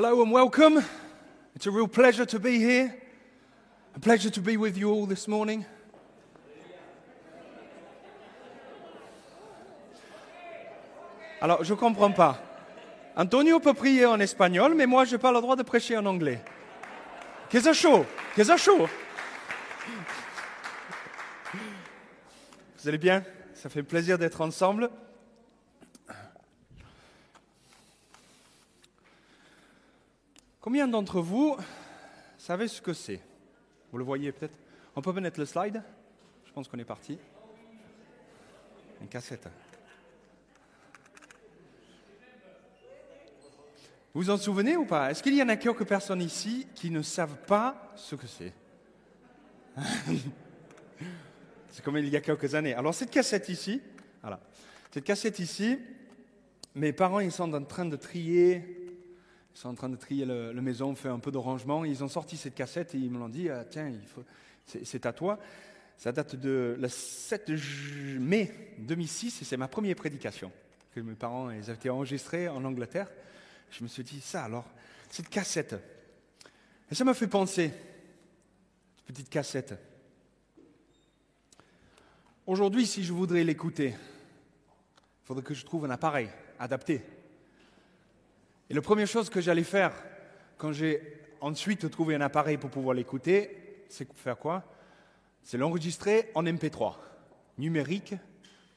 Hello and welcome. It's a real pleasure to be here. A pleasure to be with you all this morning. Alors, je ne comprends pas. Antonio peut prier en espagnol, mais moi, je n'ai pas le droit de prêcher en anglais. Qu'est-ce que chaud Qu'est-ce que chaud Vous allez bien? Ça fait plaisir d'être ensemble. Combien d'entre vous savez ce que c'est Vous le voyez peut-être On peut mettre le slide Je pense qu'on est parti. Une cassette. Vous vous en souvenez ou pas Est-ce qu'il y en a quelques personnes ici qui ne savent pas ce que c'est C'est comme il y a quelques années. Alors cette cassette ici, voilà, cette cassette ici, mes parents ils sont en train de trier, ils sont en train de trier le, maison, faire un peu de rangement. Ils ont sorti cette cassette et ils me l'ont dit, ah, tiens, c'est à toi. Ça date de le 7 mai 2006 et c'est ma première prédication que mes parents ils avaient été enregistrés en Angleterre. Je me suis dit, ça alors, cette cassette. Et ça m'a fait penser, cette petite cassette. Aujourd'hui, si je voudrais l'écouter, il faudrait que je trouve un appareil adapté. Et la première chose que j'allais faire quand j'ai ensuite trouvé un appareil pour pouvoir l'écouter, c'est faire quoi? C'est l'enregistrer en MP3 numérique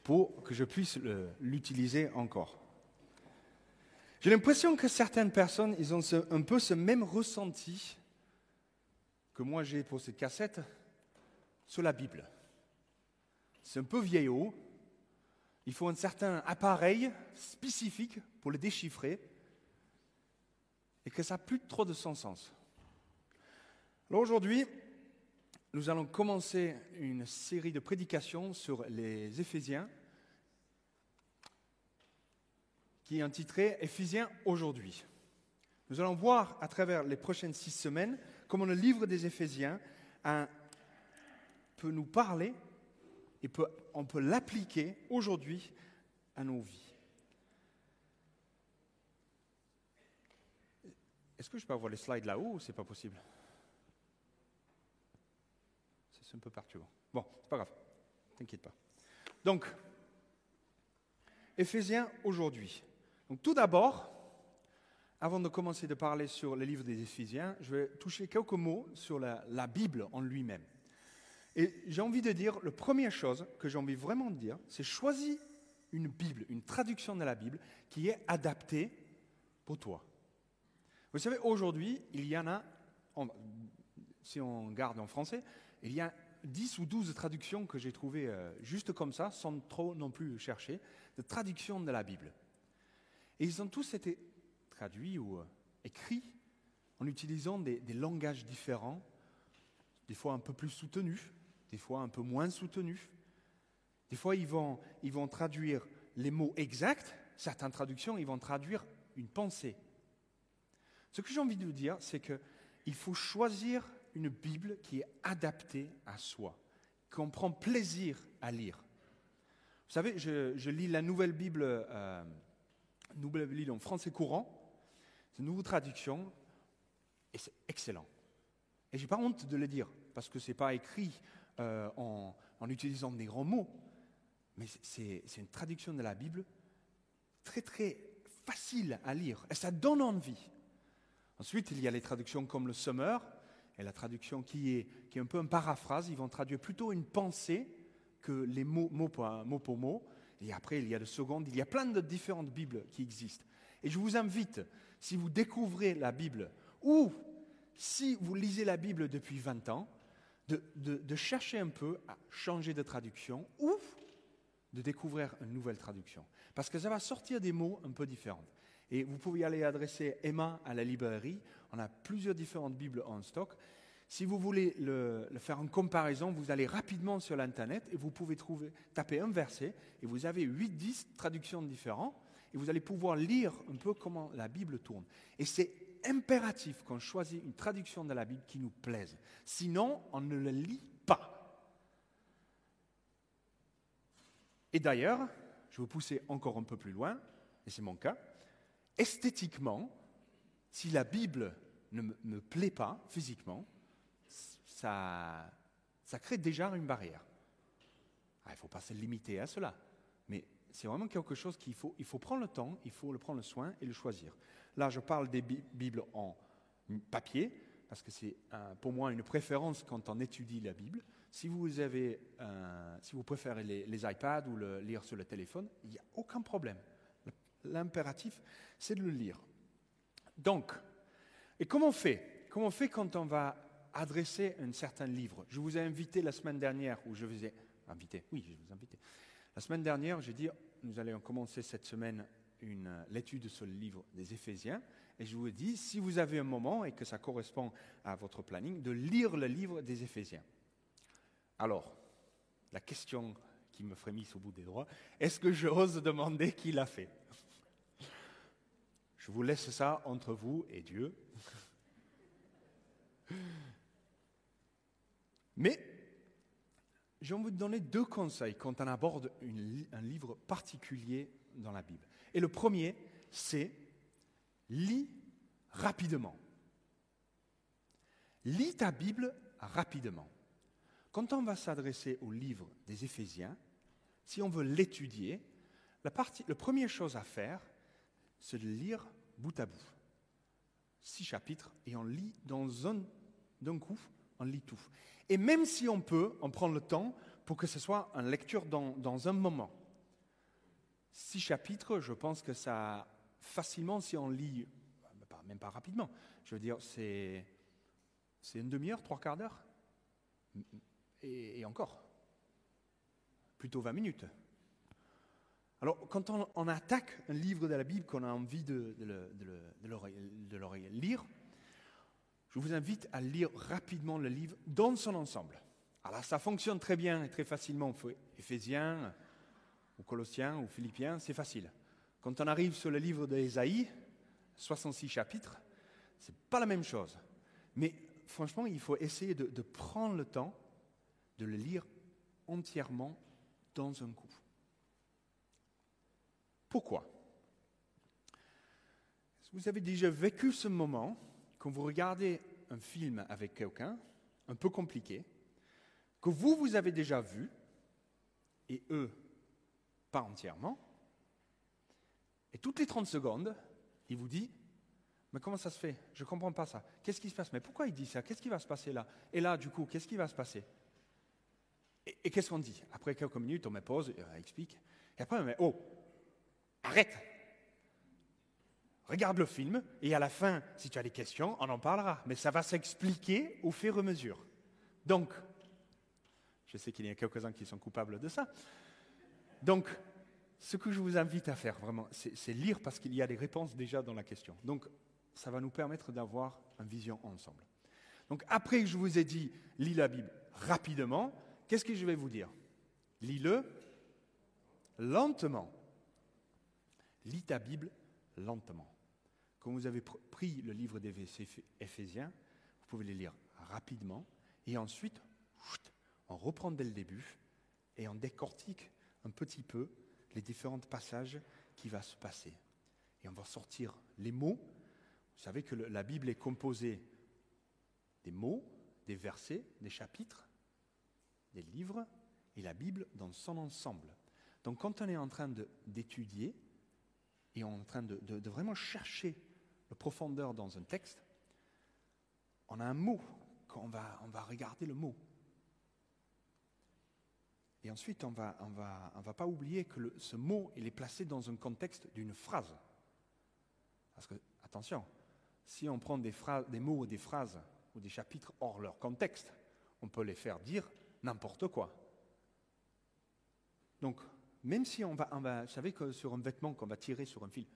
pour que je puisse l'utiliser encore. J'ai l'impression que certaines personnes, ils ont un peu ce même ressenti que moi j'ai pour cette cassette sur la Bible. C'est un peu vieillot. Il faut un certain appareil spécifique pour le déchiffrer et que ça n'a plus trop de son sens. Alors aujourd'hui, nous allons commencer une série de prédications sur les Éphésiens qui est intitulé Éphésiens aujourd'hui. Nous allons voir à travers les prochaines six semaines comment le livre des Éphésiens peut nous parler et on peut l'appliquer aujourd'hui à nos vies. Est-ce que je peux avoir les slides là-haut ou c'est pas possible? C'est un peu perturbant. Bon, c'est pas grave, t'inquiète pas. Donc, Éphésiens aujourd'hui. Donc tout d'abord, avant de commencer de parler sur le livre des Éphésiens, je vais toucher quelques mots sur la, la Bible en lui-même. Et j'ai envie de dire, la première chose que j'ai envie vraiment de dire, c'est choisis une Bible, une traduction de la Bible qui est adaptée pour toi. Vous savez, aujourd'hui, il y en a, si on garde en français, il y a 10 ou 12 traductions que j'ai trouvées euh, juste comme ça, sans trop non plus chercher, de traductions de la Bible. Et ils ont tous été traduits ou euh, écrits en utilisant des, des, langages différents, des fois un peu plus soutenus, des fois un peu moins soutenus. Des fois, ils vont, ils vont traduire les mots exacts. Certaines traductions, ils vont traduire une pensée. Ce que j'ai envie de vous dire, c'est qu'il faut choisir une Bible qui est adaptée à soi, qu'on prend plaisir à lire. Vous savez, je, lis la nouvelle Bible. Euh, Nouvelle Bible en français courant. C'est une nouvelle traduction et c'est excellent. Et je n'ai pas honte de le dire parce que ce n'est pas écrit euh, en, en, utilisant des grands mots, mais c'est une traduction de la Bible très très facile à lire et ça donne envie. Ensuite, il y a les traductions comme le Summer et la traduction qui est, un peu une paraphrase. Ils vont traduire plutôt une pensée que les mots mot pour mot. Pour mot. Et après, il y a le second. Il y a plein de différentes Bibles qui existent. Et je vous invite, si vous découvrez la Bible, ou si vous lisez la Bible depuis 20 ans, de chercher un peu à changer de traduction ou de découvrir une nouvelle traduction. Parce que ça va sortir des mots un peu différents. Et vous pouvez aller adresser Emma à la librairie. On a plusieurs différentes Bibles en stock. Si vous voulez le, faire en comparaison, vous allez rapidement sur l'Internet et vous pouvez trouver, taper un verset et vous avez 8-10 traductions différentes et vous allez pouvoir lire un peu comment la Bible tourne. Et c'est impératif qu'on choisisse une traduction de la Bible qui nous plaise. Sinon, on ne le lit pas. Et d'ailleurs, je vais pousser encore un peu plus loin, et c'est mon cas, esthétiquement, Si la Bible ne me, plaît pas physiquement, ça, crée déjà une barrière. Ah, il ne faut pas se limiter à cela, mais c'est vraiment quelque chose qu'il faut, prendre le temps, il faut le prendre le soin et le choisir. Là, je parle des Bi- Bibles en papier, parce que c'est pour moi une préférence quand on étudie la Bible. Si vous, avez, si vous préférez les, les iPads ou le lire sur le téléphone, il n'y a aucun problème. L'impératif, c'est de le lire. Donc, et comment on fait? Comment on fait quand on va adresser un certain livre? Je vous ai invité la semaine dernière, où je vous ai invité, oui, je vous ai invité. La semaine dernière, j'ai dit, nous allons commencer cette semaine l'étude sur le livre des Éphésiens, et je vous dit, si vous avez un moment et que ça correspond à votre planning, de lire le livre des Éphésiens. Alors, la question qui me frémisse au bout des droits, est-ce que j'ose demander qui l'a fait? Je vous laisse ça entre vous et Dieu. Mais j'ai envie de donner deux conseils quand on aborde un livre particulier dans la Bible. Et le premier, c'est lis rapidement. Lis ta Bible rapidement. Quand on va s'adresser au livre des Éphésiens, si on veut l'étudier, la première chose à faire, c'est de lire bout à bout. Six chapitres, et on lit dans un, d'un coup, on lit tout. Et même si on peut, on prend le temps pour que ce soit une lecture dans, un moment. Six chapitres, je pense que ça, facilement, si on lit, bah, même pas rapidement, je veux dire, c'est, une demi-heure, trois quarts d'heure, et, et encore, plutôt 20 minutes. Alors, quand on, on attaque un livre de la Bible, qu'on a envie de, de le, de le- de le- lire, je vous invite à lire rapidement le livre dans son ensemble. Alors ça fonctionne très bien et très facilement. Il faut Éphésiens, ou Colossiens, ou Philippiens, c'est facile. Quand on arrive sur le livre d'Ésaïe, 66 chapitres, c'est pas la même chose. Mais franchement, il faut essayer de, de prendre le temps de le lire entièrement dans un coup. Pourquoi? Vous avez déjà vécu ce moment quand vous regardez un film avec quelqu'un, un peu compliqué, que vous, vous avez déjà vu, et eux, pas entièrement, et toutes les 30 secondes, il vous dit, mais comment ça se fait? Je ne comprends pas ça. Qu'est-ce qui se passe? Mais pourquoi il dit ça? Qu'est-ce qui va se passer là? Et là, du coup, qu'est-ce qui va se passer Et, qu'est-ce qu'on dit? Après quelques minutes, on me pose, et on explique. Et après, on me dit, oh, arrête Regarde le film et à la fin, si tu as des questions, on en parlera. Mais ça va s'expliquer au fur et à mesure. Donc, je sais qu'il y a quelques-uns qui sont coupables de ça. Donc, ce que je vous invite à faire vraiment, c'est lire parce qu'il y a des réponses déjà dans la question. Donc, ça va nous permettre d'avoir une vision ensemble. Donc, après que je vous ai dit, lis la Bible rapidement, qu'est-ce que je vais vous dire? Lis-le lentement. Lis ta Bible lentement. Quand vous avez pr- pris le livre des Éphésiens, vous pouvez les lire rapidement et ensuite, on reprend dès le début et on décortique un petit peu les différents passages qui va se passer. Et on va sortir les mots. Vous savez que la Bible est composée des mots, des versets, des chapitres, des livres et la Bible dans son ensemble. Donc quand on est en train d'étudier et on est en train de, vraiment chercher la profondeur dans un texte, on a un mot, on va regarder le mot. Et ensuite, on ne va, on va, pas oublier que ce mot, il est placé dans un contexte d'une phrase. Parce que, attention, si on prend des mots ou des phrases ou des chapitres hors leur contexte, on peut les faire dire n'importe quoi. Donc, même si on va, vous savez que sur un vêtement qu'on va tirer sur un fil,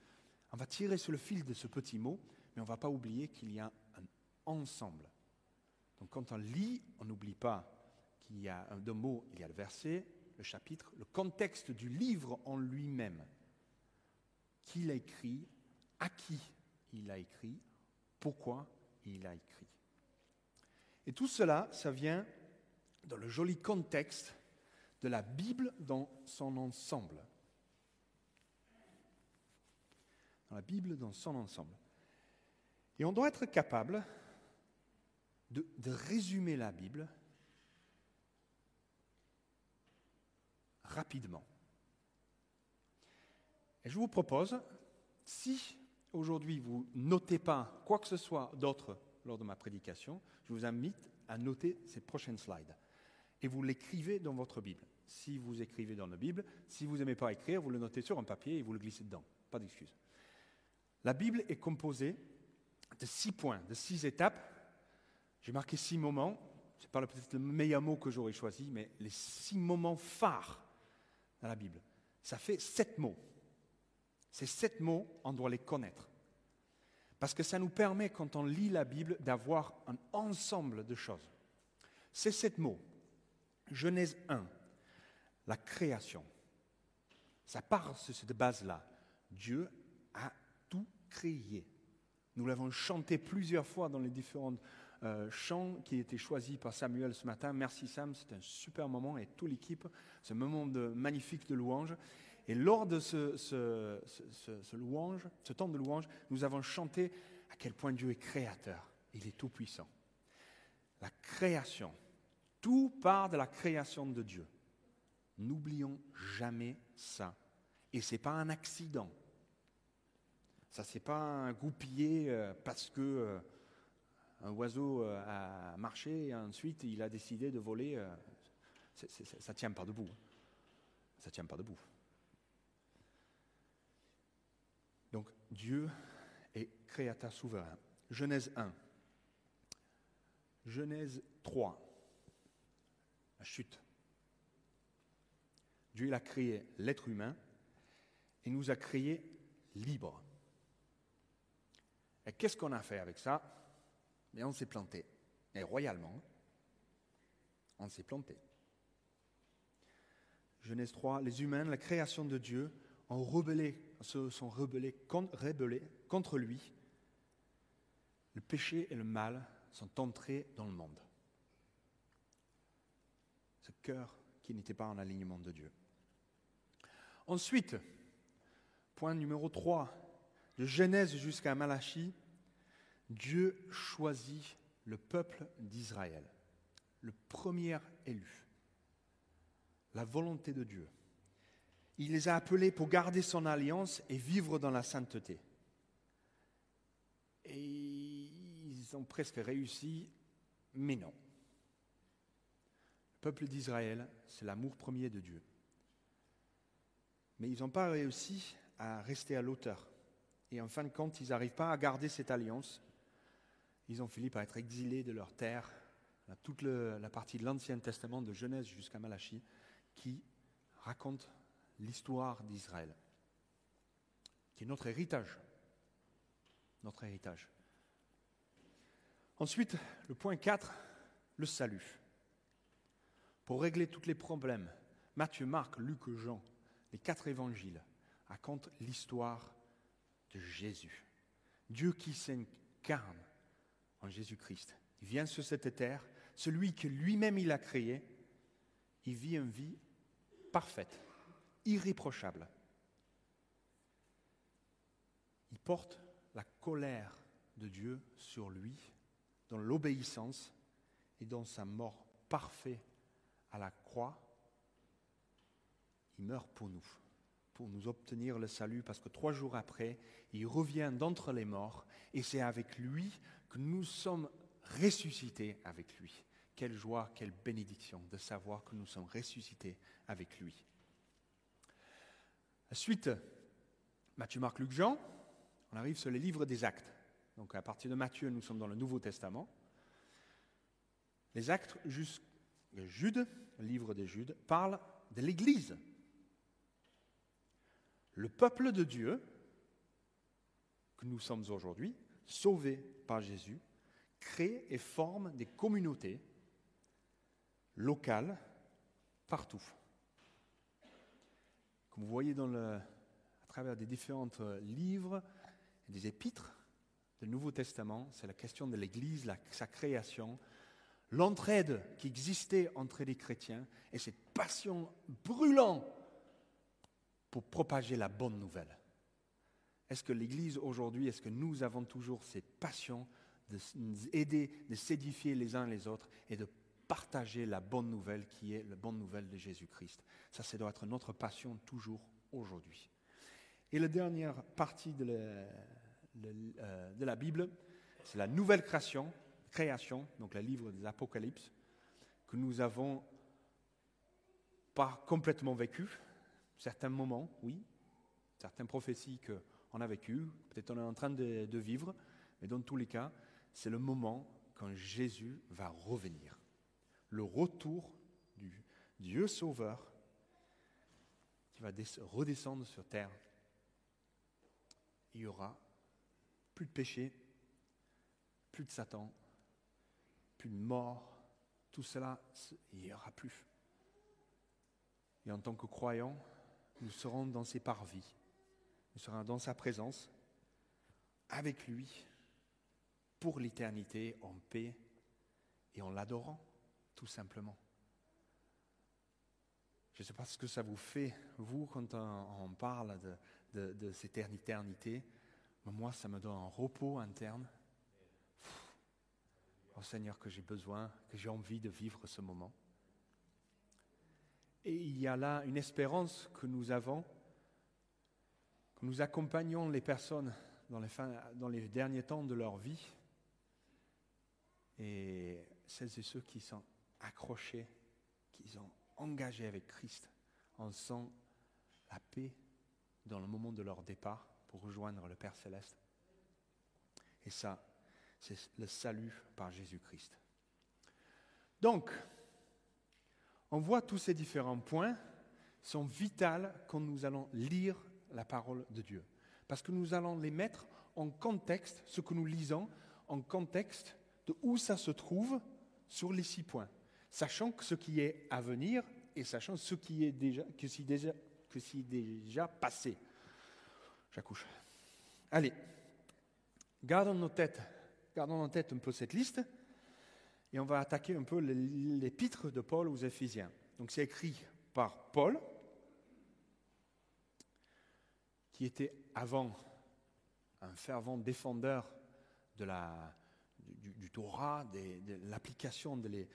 on va tirer sur le fil de ce petit mot, mais on ne va pas oublier qu'il y a un ensemble. Donc quand on lit, on n'oublie pas qu'il y a deux mots, il y a le verset, le chapitre, le contexte du livre en lui-même. Qui l'a écrit, à qui il a écrit, pourquoi il a écrit. Et tout cela, ça vient dans le joli contexte de la Bible dans son ensemble. Dans la Bible dans son ensemble. Et on doit être capable de, résumer la Bible rapidement. Et je vous propose, si aujourd'hui vous notez pas quoi que ce soit d'autre lors de ma prédication, je vous invite à noter ces prochaines slides. Et vous l'écrivez dans votre Bible. Si vous écrivez dans la Bible, si vous n'aimez pas écrire, vous le notez sur un papier et vous le glissez dedans. Pas d'excuse. La Bible est composée de six points, de six étapes. J'ai marqué six moments. Ce n'est pas peut-être le meilleur mot que j'aurais choisi, mais les six moments phares dans la Bible. Ça fait sept mots. Ces sept mots, on doit les connaître. Parce que ça nous permet, quand on lit la Bible, d'avoir un ensemble de choses. Ces sept mots. Genèse 1, la création. Ça part de cette base-là. Dieu a tout créé. Nous l'avons chanté plusieurs fois dans les différents euh, chants qui étaient choisis par Samuel ce matin. Merci Sam, c'est un super moment et toute l'équipe, ce moment de, magnifique de louange. Et lors de ce, ce, louange, ce temps de louange, nous avons chanté à quel point Dieu est créateur. Il est tout puissant. La création, tout part de la création de Dieu. N'oublions jamais ça. Et ce n'est pas un accident. Ça, c'est pas un goupillé euh, parce que euh, un oiseau euh, a marché et ensuite il a décidé de voler. ça ne tient pas debout. Ça ne tient pas debout. Donc Dieu est créateur souverain. Genèse 1. Genèse 3. La chute. Dieu a créé l'être humain et nous a créé libre. Et qu'est-ce qu'on a fait avec ça? Mais on s'est planté. Et royalement, on s'est planté. Genèse 3, les humains, la création de Dieu, ont rebellé, se sont contre lui. Le péché et le mal sont entrés dans le monde. Ce cœur qui n'était pas en alignement de Dieu. Ensuite, point numéro 3, de Genèse jusqu'à Malachie, Dieu choisit le peuple d'Israël, le premier élu, la volonté de Dieu. Il les a appelés pour garder son alliance et vivre dans la sainteté. Et ils ont presque réussi, mais non. Le peuple d'Israël, c'est l'amour premier de Dieu. Mais ils n'ont pas réussi à rester à l'auteur. Et en fin de compte, ils n'arrivent pas à garder cette alliance. Ils ont fini par être exilés de leur terre, toute la partie de l'Ancien Testament, de Genèse jusqu'à Malachie, qui raconte l'histoire d'Israël, qui est notre héritage. Notre héritage. Ensuite, le point 4, le salut. Pour régler tous les problèmes, Matthieu, Marc, Luc, Jean, les quatre évangiles racontent l'histoire de Jésus. Dieu qui s'incarne en Jésus-Christ. Il vient sur cette terre, celui que lui-même il a créé, il vit une vie parfaite, irréprochable. Il porte la colère de Dieu sur lui dans l'obéissance et dans sa mort parfaite à la croix. Il meurt pour nous pour nous obtenir le salut, parce que trois jours après, il revient d'entre les morts, et c'est avec lui que nous sommes ressuscités avec lui. Quelle joie, quelle bénédiction de savoir que nous sommes ressuscités avec lui. Ensuite, Matthieu, Marc, Luc, Jean, on arrive sur les livres des actes. Donc à partir de Matthieu, nous sommes dans le Nouveau Testament. Les actes, Jude, le livre des Judes, parle de l'Église, le peuple de Dieu, que nous sommes aujourd'hui, sauvés par Jésus, crée et forme des communautés locales partout. Comme vous voyez à travers des différents livres des épîtres du Nouveau Testament, c'est la question de l'Église, sa création, l'entraide qui existait entre les chrétiens et cette passion brûlante pour propager la bonne nouvelle. Est-ce que l'Église aujourd'hui, est-ce que nous avons toujours cette passion de nous aider, de s'édifier les uns les autres et de partager la bonne nouvelle qui est la bonne nouvelle de Jésus-Christ? Ça, ça doit être notre passion toujours aujourd'hui. Et la dernière partie de la, euh, de Bible, c'est la nouvelle création, création, donc le livre des Apocalypses, que nous avons pas complètement vécu, certains moments, oui, certaines prophéties qu'on a vécues, peut-être on est en train de, de vivre, mais dans tous les cas, c'est le moment quand Jésus va revenir. Le retour du Dieu sauveur qui va redescendre sur terre. Il y aura plus de péché, plus de Satan, plus de mort, tout cela, il n'y aura plus. Et en tant que croyants, nous serons dans ses parvis, nous serons dans sa présence, avec lui, pour l'éternité, en paix et en l'adorant, tout simplement. Je ne sais pas ce que ça vous fait, vous, quand on, parle de, de cette éternité, mais moi, ça me donne un repos interne Oh Seigneur, que j'ai besoin, que j'ai envie de vivre ce moment. Et il y a là une espérance que nous avons, que nous accompagnons les personnes dans les, derniers temps de leur vie, et celles et ceux qui sont accrochés, qui sont engagés avec Christ, en sent la paix dans le moment de leur départ pour rejoindre le Père céleste. Et ça, c'est le salut par Jésus-Christ. Donc, on voit tous ces différents points sont vitaux quand nous allons lire la parole de Dieu. Parce que nous allons les mettre en contexte, ce que nous lisons, en contexte de où ça se trouve sur les six points. Sachant que ce qui est à venir et sachant ce qui est déjà, déjà, déjà passé. J'accouche. Allez, gardons nos têtes Gardons en tête un peu cette liste et on va attaquer un peu l'épître de Paul aux Éphésiens. Donc c'est écrit par Paul, qui était avant un fervent défendeur du, Torah, de, l'application de, les,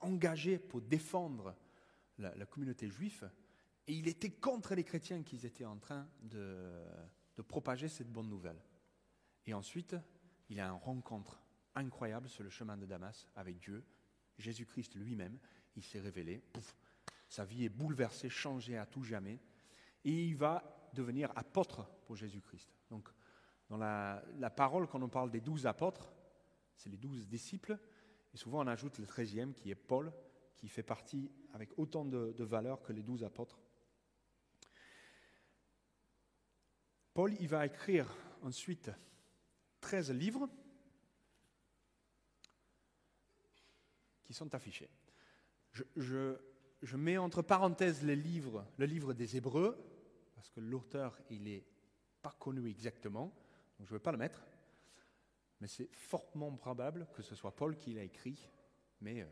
engagé pour défendre la, communauté juive, et il était contre les chrétiens qui étaient en train de propager cette bonne nouvelle. Et ensuite, il a une rencontre incroyable sur le chemin de Damas avec Dieu. Jésus-Christ lui-même, il s'est révélé. sa vie est bouleversée, changée à tout jamais. Et il va devenir apôtre pour Jésus-Christ. Donc, dans la, parole, quand on parle des douze apôtres, c'est les douze disciples. Et souvent, on ajoute le treizième, qui est Paul, qui fait partie avec autant de, de valeur que les douze apôtres. Paul, il va écrire ensuite 13 livres qui sont affichés. Je, mets entre parenthèses le livre des Hébreux, parce que l'auteur, il n'est pas connu exactement, donc je ne vais pas le mettre, mais c'est fortement probable que ce soit Paul qui l'a écrit, mais euh,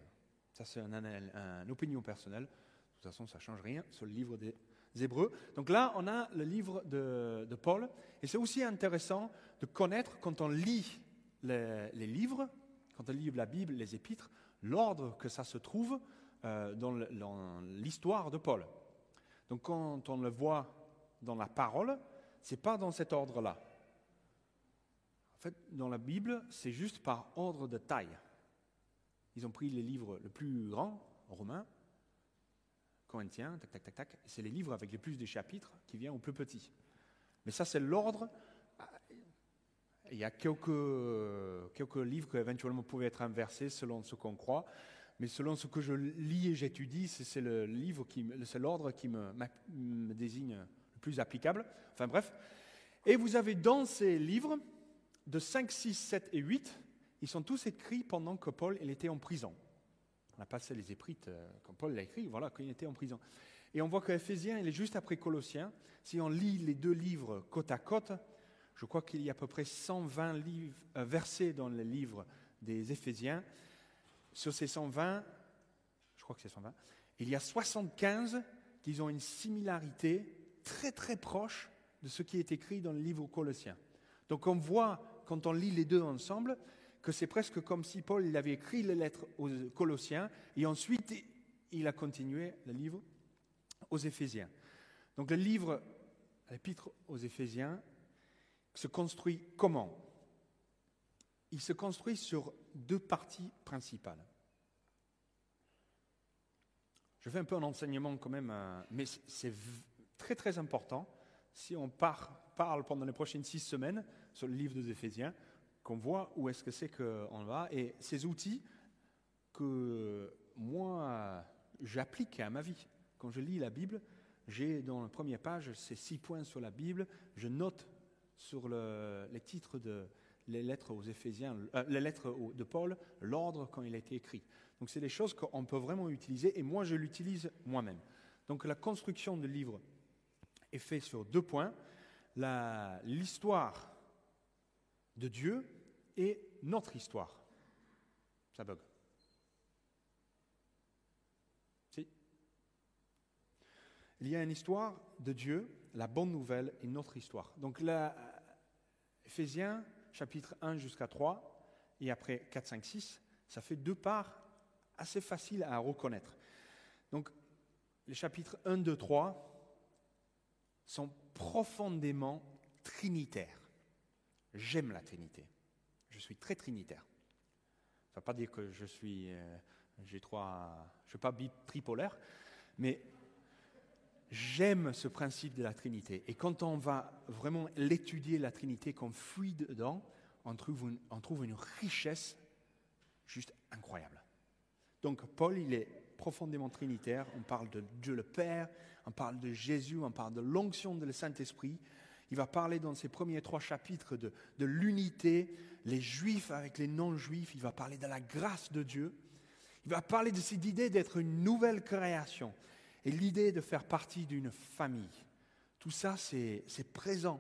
ça c'est une opinion personnelle, de toute façon ça ne change rien sur le livre des Donc là, on a le livre de, Paul. Et c'est aussi intéressant de connaître, quand on lit les, livres, quand on lit la Bible, les épîtres, l'ordre que ça se trouve euh, dans l'histoire de Paul. Donc quand on le voit dans la parole, ce n'est pas dans cet ordre-là. En fait, dans la Bible, c'est juste par ordre de taille. Ils ont pris les livres le plus grand, romain, Corinthiens, tac, tac, tac, tac. C'est les livres avec les plus de chapitres qui viennent au plus petit. Mais ça, c'est l'ordre. Il y a quelques, quelques livres qui éventuellement pouvaient être inversés selon ce qu'on croit. Mais selon ce que je lis et j'étudie, c'est le livre qui, c'est l'ordre qui me, désigne le plus applicable. Enfin bref. Et vous avez dans ces livres, de 5, 6, 7 et 8, ils sont tous écrits pendant que Paul était en prison. On a passé les éprites, euh, quand Paul l'a écrit, voilà, quand il était en prison. Et on voit qu'Éphésiens, il est juste après Colossiens. Si on lit les deux livres côte à côte, je crois qu'il y a à peu près 120 livres, euh, versets dans le livre des Éphésiens. Sur ces 120, je crois que c'est 120, il y a 75 qui ont une similarité très très proche de ce qui est écrit dans le livre aux Colossiens. Donc on voit, quand on lit les deux ensemble, que c'est presque comme si Paul il avait écrit les lettres aux Colossiens et ensuite il a continué le livre aux Éphésiens. Donc le livre, l'épître aux Éphésiens, se construit comment? Il se construit sur deux parties principales. Je fais un peu un enseignement quand même, euh, mais c'est très très important si on parle pendant les prochaines six semaines sur le livre des Éphésiens, qu'on voit où est-ce que c'est qu'on va. Et ces outils que moi j'applique à ma vie. Quand je lis la Bible, j'ai dans la première page ces six points sur la Bible. Je note sur les titres de les lettres aux Éphésiens, euh, les lettres de Paul, l'ordre quand il a été écrit. Donc c'est des choses qu'on peut vraiment utiliser et moi je l'utilise moi-même. Donc la construction du livre est faite sur deux points l'histoire de Dieu et notre histoire. Ça bug. Si. Il y a une histoire de Dieu, la bonne nouvelle et notre histoire. Donc là, Éphésiens, chapitre 1 jusqu'à 3, et après 4, 5, 6, ça fait deux parts assez faciles à reconnaître. Donc, les chapitres 1, 2, 3 sont profondément trinitaires. J'aime la Trinité. Je suis très trinitaire. Ça ne veut pas dire que je suis, euh, j'ai trois, je suis pas tripolaire, mais j'aime ce principe de la Trinité. Et quand on va vraiment l'étudier, la Trinité, qu'on fuit dedans, on trouve, une, richesse juste incroyable. Donc Paul, il est profondément trinitaire. On parle de Dieu le Père, on parle de Jésus, on parle de l'onction de le Saint-Esprit. Il va parler dans ses premiers trois chapitres de, de l'unité, les juifs avec les non-juifs. Il va parler de la grâce de Dieu. Il va parler de cette idée d'être une nouvelle création et l'idée de faire partie d'une famille. Tout ça, c'est présent.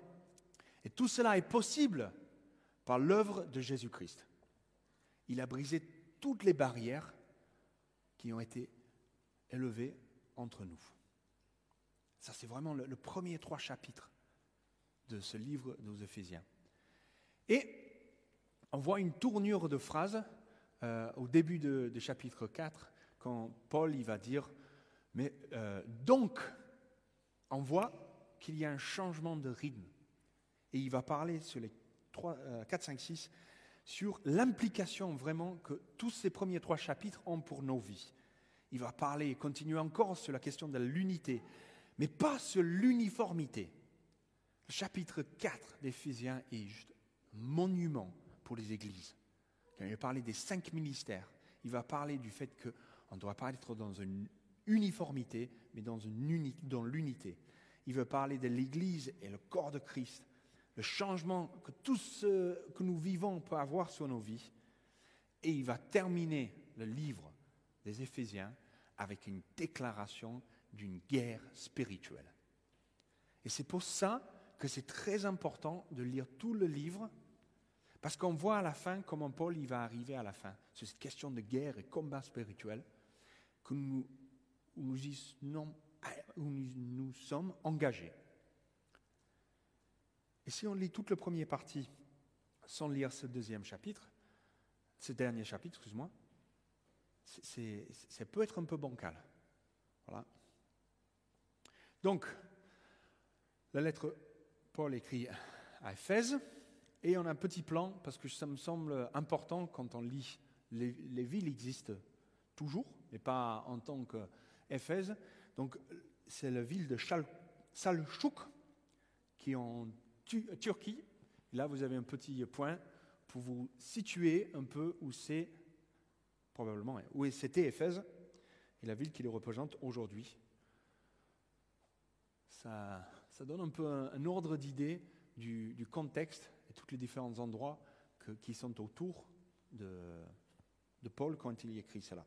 Et tout cela est possible par l'œuvre de Jésus-Christ. Il a brisé toutes les barrières qui ont été élevées entre nous. Ça, c'est vraiment le, premier trois chapitres de ce livre nos Éphésiens. Et on voit une tournure de phrase euh, au début de, chapitre 4, quand Paul il va dire mais euh, donc, on voit qu'il y a un changement de rythme. Et il va parler sur les 3, 4, 5, 6 sur l'implication vraiment que tous ces premiers trois chapitres ont pour nos vies. Il va parler et continuer encore sur la question de l'unité, mais pas sur l'uniformité. Chapitre 4 d'Éphésiens est juste monument pour les églises. Quand il va parler des cinq ministères, il va parler du fait qu'on ne doit pas être dans une uniformité, mais dans, dans l'unité. Il veut parler de l'Église et le corps de Christ, le changement que tout ce que nous vivons peut avoir sur nos vies. Et il va terminer le livre des Éphésiens avec une déclaration d'une guerre spirituelle. Et c'est pour ça que c'est très important de lire tout le livre, parce qu'on voit à la fin comment Paul y va arriver à la fin, sur cette question de guerre et combat spirituel, que nous où nous, où nous sommes engagés. Et si on lit toute la première partie sans lire ce deuxième chapitre, ce dernier chapitre, excuse-moi, ça peut être un peu bancal. Voilà. Donc, la lettre Paul écrit à Éphèse, et on a un petit plan, parce que ça me semble important quand on lit, les, les villes existent toujours, mais pas en tant que Éphèse. Donc, c'est la ville de Salchouk, qui est en Turquie. Là, vous avez un petit point pour vous situer un peu où c'est, probablement, où c'était Éphèse et la ville qui le représente aujourd'hui. Ça, ça, donne un peu un, ordre d'idée du, contexte et tous les différents endroits qui sont autour de, de Paul quand il écrit cela.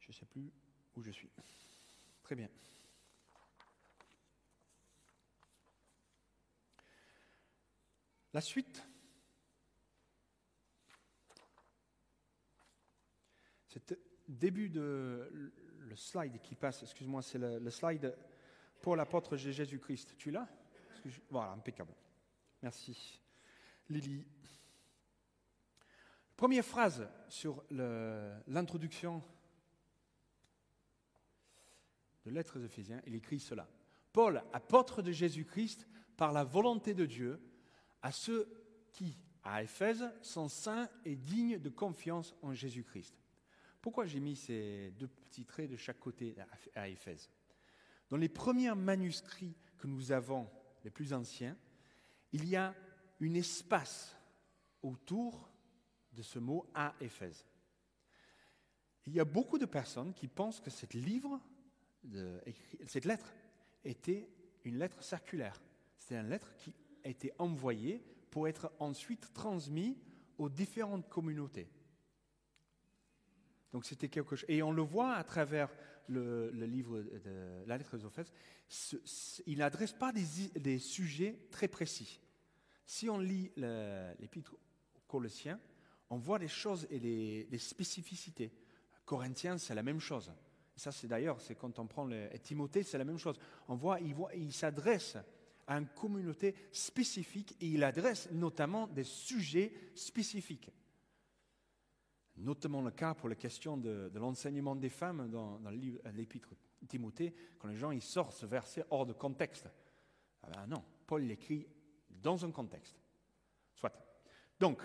Je ne sais plus où je suis. Très bien. La suite. C'est début de le slide qui passe, excuse-moi, c'est le, slide pour l'apôtre Jésus-Christ. Tu l'as? Voilà, impeccable. Merci. Lily. Première phrase sur l'introduction de lettres Éphésiens, il écrit cela. Paul, apôtre de Jésus-Christ, par la volonté de Dieu, à ceux qui, à Éphèse, sont saints et dignes de confiance en Jésus-Christ. Pourquoi j'ai mis ces deux petits traits de chaque côté à Éphèse? Dans les premiers manuscrits que nous avons, les plus anciens, il y a un espace autour de ce mot à Éphèse. Il y a beaucoup de personnes qui pensent que cette livre, cette lettre, était une lettre circulaire. C'est une lettre qui a été envoyée pour être ensuite transmise aux différentes communautés. Donc c'était quelque chose. Et on le voit à travers le, livre de la lettre aux Éphèses, il n'adresse pas des, sujets très précis. Si on lit l'épître aux Colossiens, on voit les choses et les, spécificités. Corinthiens, c'est la même chose. Ça, c'est d'ailleurs, c'est quand on prend Timothée, c'est la même chose. On voit, il, voit, il s'adresse à une communauté spécifique et il adresse notamment des sujets spécifiques. Notamment le cas pour la question de, l'enseignement des femmes dans, l'épître Timothée, quand les gens ils sortent ce verset hors de contexte. Ah ben non, Paul l'écrit dans un contexte. Soit. Donc,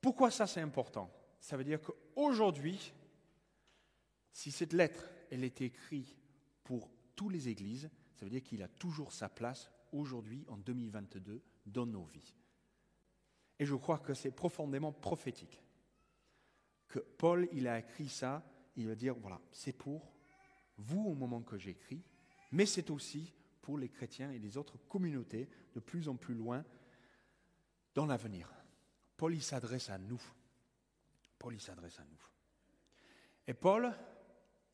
pourquoi ça c'est important? Ça veut dire qu'aujourd'hui, si cette lettre, elle est écrite pour toutes les églises, ça veut dire qu'il a toujours sa place aujourd'hui, en 2022, dans nos vies. Et je crois que c'est profondément prophétique. Que Paul, il a écrit ça, il va dire, voilà, c'est pour vous au moment que j'écris, mais c'est aussi pour les chrétiens et les autres communautés de plus en plus loin dans l'avenir. Paul, il s'adresse à nous. Paul, il s'adresse à nous. Et Paul,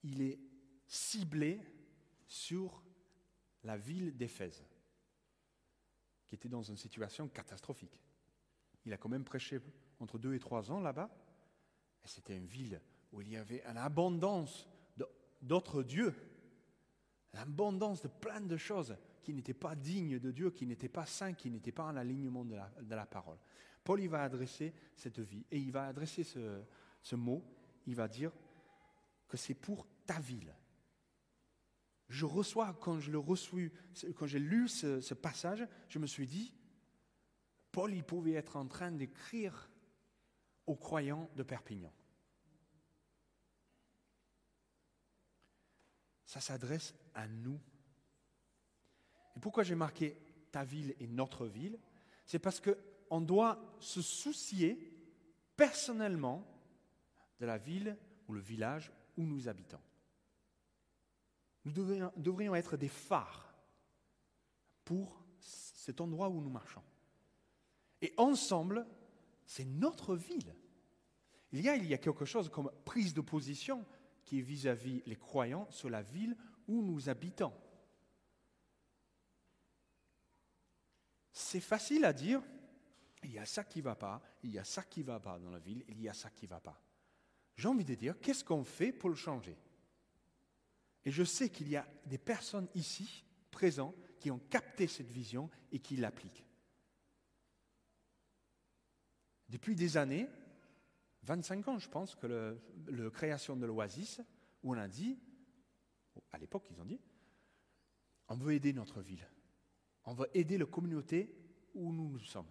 il est ciblé sur la ville d'Éphèse, qui était dans une situation catastrophique. Il a quand même prêché entre deux et trois ans là-bas, c'était une ville où il y avait une abondance d'autres dieux, une abondance de plein de choses qui n'étaient pas dignes de Dieu, qui n'étaient pas saints, qui n'étaient pas en alignement de la, parole. Paul, il va adresser cette vie, et il va adresser ce, ce mot, il va dire que c'est pour ta ville. Je reçois, quand je le reçu, quand j'ai lu ce, passage, je me suis dit, Paul, il pouvait être en train d'écrire aux croyants de Perpignan. Ça s'adresse à nous. Et pourquoi j'ai marqué ta ville et notre ville? C'est parce qu'on doit se soucier personnellement de la ville ou le village où nous habitons. Nous devrions, être des phares pour cet endroit où nous marchons. Et ensemble, c'est notre ville. Il y, a, quelque chose comme prise de position qui est vis-à-vis les croyants sur la ville où nous habitons. C'est facile à dire, il y a ça qui ne va pas, il y a ça qui ne va pas dans la ville, il y a ça qui ne va pas. J'ai envie de dire, qu'est-ce qu'on fait pour le changer? Et je sais qu'il y a des personnes ici, présentes, qui ont capté cette vision et qui l'appliquent. Depuis des années, 25 ans, je pense, que la création de l'Oasis, où on a dit, à l'époque, ils ont dit, on veut aider notre ville. On veut aider la communauté où nous nous sommes.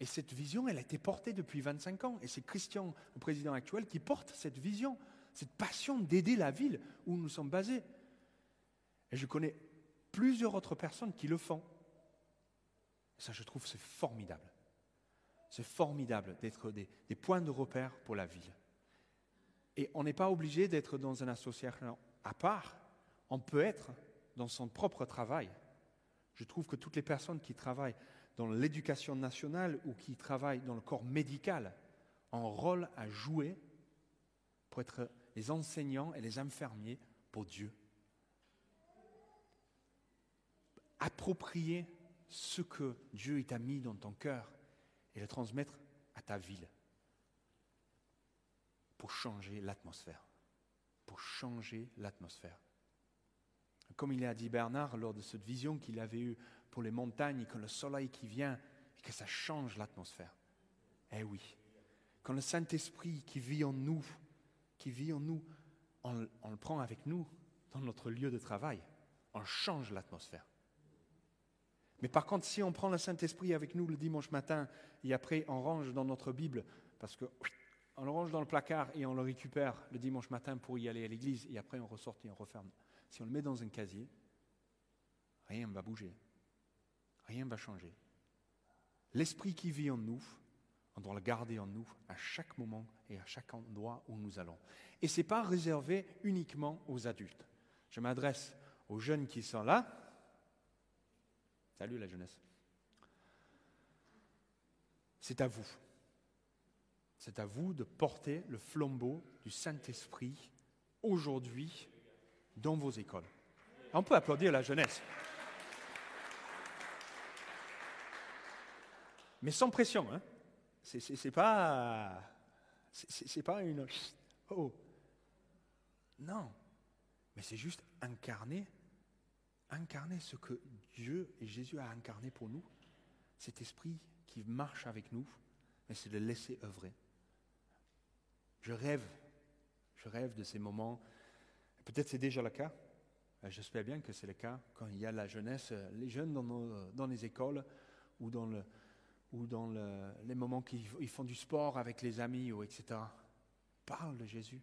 Et cette vision, elle a été portée depuis 25 ans. Et c'est Christian, le président actuel, qui porte cette vision, cette passion d'aider la ville où nous sommes basés. Et je connais plusieurs autres personnes qui le font. Ça, je trouve, c'est formidable. C'est formidable d'être des, points de repère pour la ville. Et on n'est pas obligé d'être dans une association à part. On peut être dans son propre travail. Je trouve que toutes les personnes qui travaillent dans l'éducation nationale ou qui travaillent dans le corps médical ont un rôle à jouer pour être les enseignants et les infirmiers pour Dieu. Approprier ce que Dieu t'a mis dans ton cœur et le transmettre à ta ville pour changer l'atmosphère. pour changer l'atmosphère. Comme il a dit Bernard lors de cette vision qu'il avait eue pour les montagnes, que le soleil qui vient et que ça change l'atmosphère. Eh oui, quand le Saint-Esprit qui vit en nous, qui vit en nous, on le prend avec nous dans notre lieu de travail, on change l'atmosphère. Mais par contre, si on prend le Saint-Esprit avec nous le dimanche matin et après on range dans notre Bible, parce que on le range dans le placard et on le récupère le dimanche matin pour y aller à l'église et après on ressort et on referme. Si on le met dans un casier, rien ne va bouger. Rien ne va changer. L'esprit qui vit en nous, on doit le garder en nous à chaque moment et à chaque endroit où nous allons. Et ce n'est pas réservé uniquement aux adultes. Je m'adresse aux jeunes qui sont là. Salut la jeunesse. C'est à vous. C'est à vous de porter le flambeau du Saint-Esprit aujourd'hui dans vos écoles. On peut applaudir la jeunesse. Mais sans pression. Hein. C'est pas, une. Oh. Non. Mais c'est juste incarner, incarner ce que Dieu et Jésus a incarné pour nous. Cet esprit qui marche avec nous, mais c'est de laisser œuvrer. Je rêve, je rêve de ces moments. Peut-être c'est déjà le cas. Euh, j'espère bien que c'est le cas quand il y a la jeunesse, euh, les jeunes dans, dans les écoles ou dans, le, ou dans le, les moments qu'ils font du sport avec les amis, etc. Parle de Jésus.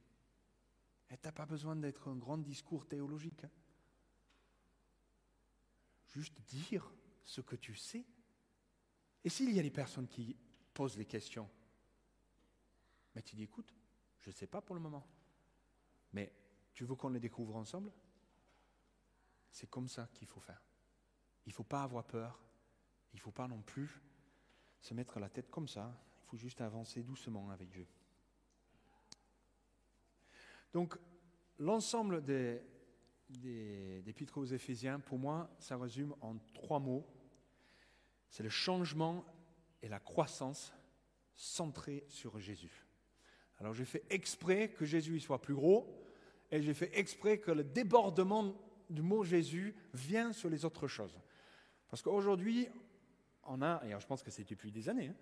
Tu n'as pas besoin d'être un grand discours théologique. Hein. Juste dire ce que tu sais. Et s'il y a des personnes qui posent des questions, mais tu dis, écoute, je ne sais pas pour le moment. Mais tu veux qu'on les découvre ensemble? C'est comme ça qu'il faut faire. Il ne faut pas avoir peur. Il ne faut pas non plus se mettre la tête comme ça. Il faut juste avancer doucement avec Dieu. Donc, l'ensemble des, des, aux Éphésiens, pour moi, ça résume en trois mots. C'est le changement et la croissance centrée sur Jésus. Alors j'ai fait exprès que Jésus soit plus gros et j'ai fait exprès que le débordement du mot Jésus vient sur les autres choses. Parce qu'aujourd'hui, on a, et je pense que c'est depuis des années, hein,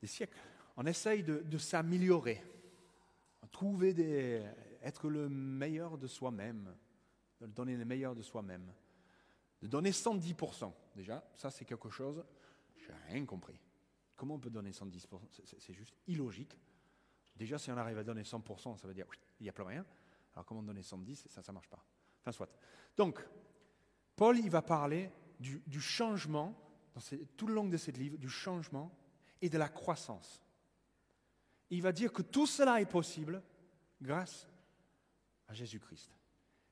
des siècles, on essaye de, s'améliorer, trouver des, être le meilleur de soi-même, de donner le meilleur de soi-même, de donner 110%. Déjà, ça c'est quelque chose, j'ai rien compris. Comment on peut donner 110% C'est juste illogique. Déjà, si on arrive à donner 100%, ça veut dire il n'y a plus rien. Alors comment donner 110 Ça, ça ne marche pas. Enfin, soit. Donc, Paul, il va parler du, changement, tout le long de ce livre, du changement et de la croissance. Il va dire que tout cela est possible grâce à Jésus-Christ.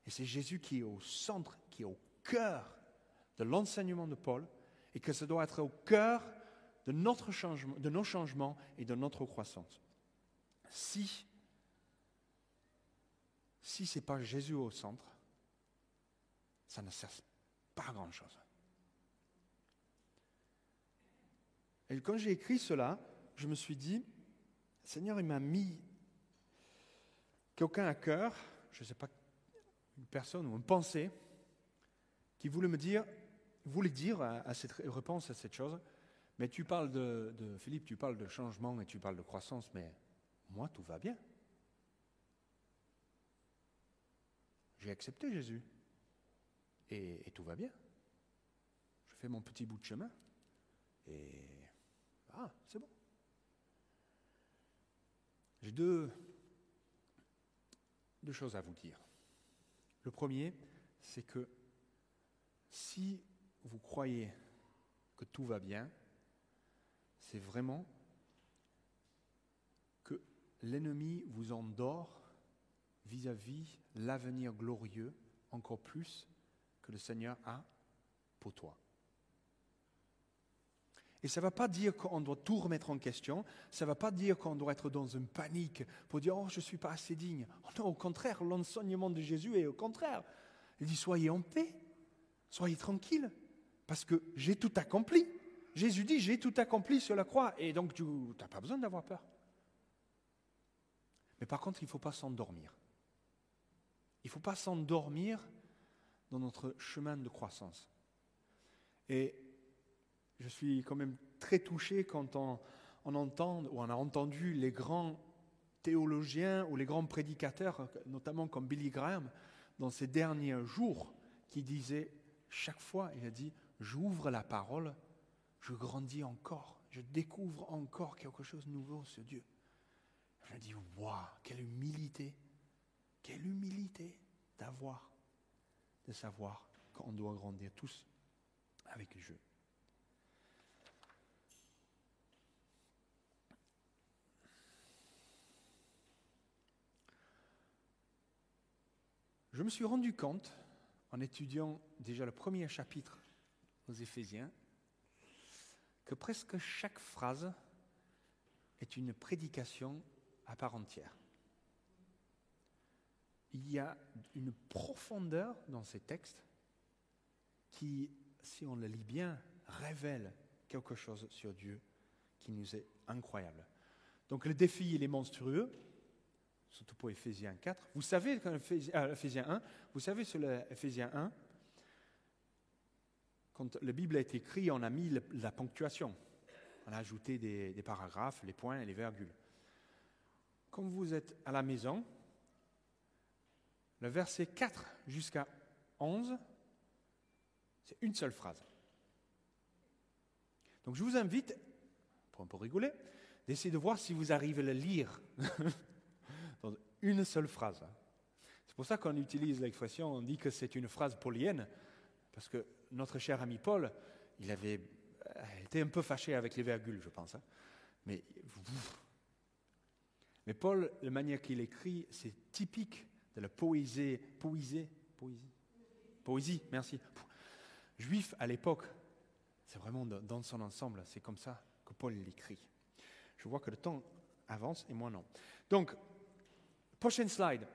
Et c'est Jésus qui est au centre, qui est au cœur de l'enseignement de Paul, et que ça doit être au cœur de, notre changement, de nos changements et de notre croissance si, si ce n'est pas Jésus au centre, ça ne sert pas à grand-chose. Et quand j'ai écrit cela, je me suis dit, Seigneur, il m'a mis quelqu'un à cœur, je ne sais pas, une personne ou une pensée, qui voulait me dire, voulait dire à, cette réponse à cette chose, mais tu parles de, Philippe, tu parles de changement et tu parles de croissance, mais moi, tout va bien. J'ai accepté Jésus. Et, tout va bien. Je fais mon petit bout de chemin. Et... Ah, c'est bon. J'ai deux, deux choses à vous dire. Le premier, c'est que si vous croyez que tout va bien, c'est vraiment l'ennemi vous endort vis-à-vis l'avenir glorieux encore plus que le Seigneur a pour toi. Et ça ne va pas dire qu'on doit tout remettre en question, ça ne va pas dire qu'on doit être dans une panique pour dire Oh, je ne suis pas assez digne. Oh non, au contraire, l'enseignement de Jésus est au contraire. Il dit Soyez en paix, soyez tranquille, parce que j'ai tout accompli. Jésus dit J'ai tout accompli sur la croix, et donc tu n'as pas besoin d'avoir peur. Mais par contre, il ne faut pas s'endormir. Il ne faut pas s'endormir dans notre chemin de croissance. Et je suis quand même très touché quand on, entend ou on a entendu les grands théologiens ou les grands prédicateurs, notamment comme Billy Graham, dans ces derniers jours, qui disaient chaque fois, il a dit, j'ouvre la parole, je grandis encore, je découvre encore quelque chose de nouveau sur Dieu. Je me dis, waouh, quelle humilité, quelle humilité d'avoir, de savoir qu'on doit grandir tous avec Dieu. Je me suis rendu compte, en étudiant déjà le premier chapitre aux Éphésiens, que presque chaque phrase est une prédication à part entière. Il y a une profondeur dans ces textes qui, si on le lit bien, révèle quelque chose sur Dieu qui nous est incroyable. Donc le défi, il est monstrueux, surtout pour Ephésiens 4. Vous savez, 1, vous savez sur Ephésiens 1, quand la Bible a été écrite, on a mis la ponctuation. On a ajouté des, des paragraphes, les points et les virgules. Quand vous êtes à la maison, le verset 4 jusqu'à 11, c'est une seule phrase. Donc je vous invite, pour un peu rigoler, d'essayer de voir si vous arrivez à le lire une seule phrase. C'est pour ça qu'on utilise l'expression, on dit que c'est une phrase paulienne, parce que notre cher ami Paul, il avait été un peu fâché avec les virgules, je pense. Hein. Mais, mais Paul, la manière qu'il écrit, c'est typique de la poésie, poésie, poésie, poésie, merci, juif à l'époque. C'est vraiment dans son ensemble, c'est comme ça que Paul l'écrit. Je vois que le temps avance et moi non. Donc, prochaine slide.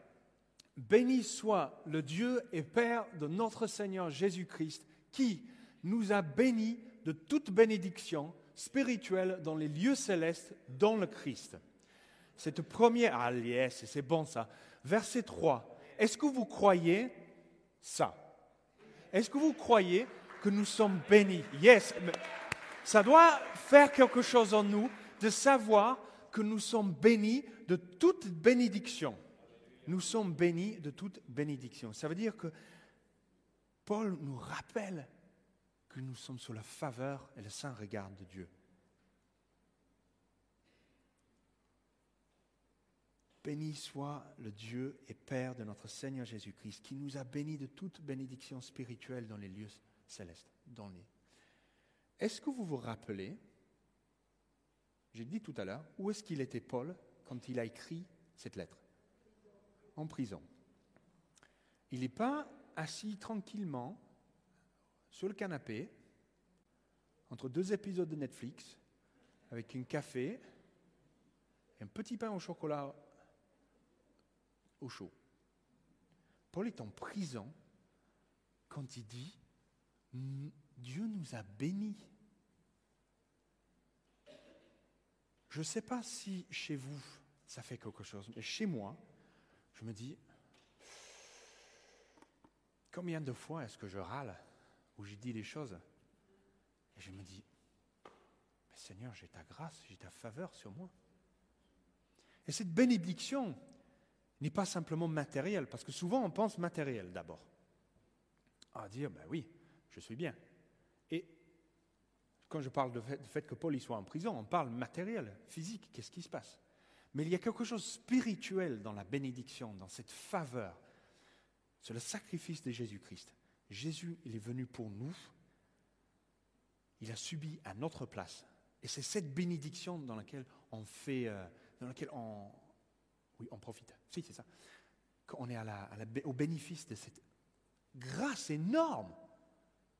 Béni soit le Dieu et Père de notre Seigneur Jésus-Christ, qui nous a bénis de toute bénédiction spirituelle dans les lieux célestes dans le Christ. Cette première, ah yes, c'est bon ça. Verset 3. Est-ce que vous croyez ça? Est-ce que vous croyez que nous sommes bénis? Yes. Ça doit faire quelque chose en nous de savoir que nous sommes bénis de toute bénédiction nous sommes bénis de toute bénédiction. Ça veut dire que Paul nous rappelle que nous sommes sous la faveur et le saint regard de Dieu. Béni soit le Dieu et Père de notre Seigneur Jésus-Christ, qui nous a bénis de toute bénédiction spirituelle dans les lieux célestes. Est-ce que vous vous rappelez, j'ai dit tout à l'heure, où est-ce qu'il était Paul quand il a écrit cette lettre? En prison. Il n'est pas assis tranquillement sur le canapé entre deux épisodes de Netflix avec un café et un petit pain au chocolat au chaud. Paul est en prison quand il dit Dieu nous a bénis. Je ne sais pas si chez vous ça fait quelque chose, mais chez moi, je me dis, combien de fois est-ce que je râle ou j'ai dit des choses Et je me dis, mais Seigneur, j'ai ta grâce, j'ai ta faveur sur moi. Et cette bénédiction n'est pas simplement matérielle, parce que souvent on pense matériel d'abord. À dire, ben oui, je suis bien. Et quand je parle du fait, que Paul y soit en prison, on parle matériel, physique, qu'est-ce qui se passe? Mais il y a quelque chose de spirituel dans la bénédiction, dans cette faveur. C'est le sacrifice de Jésus-Christ. Jésus, il est venu pour nous. Il a subi à notre place. Et c'est cette bénédiction dans laquelle on fait, euh, dans laquelle on, oui, on profite. Si, c'est ça. Qu'on est au bénéfice de cette grâce énorme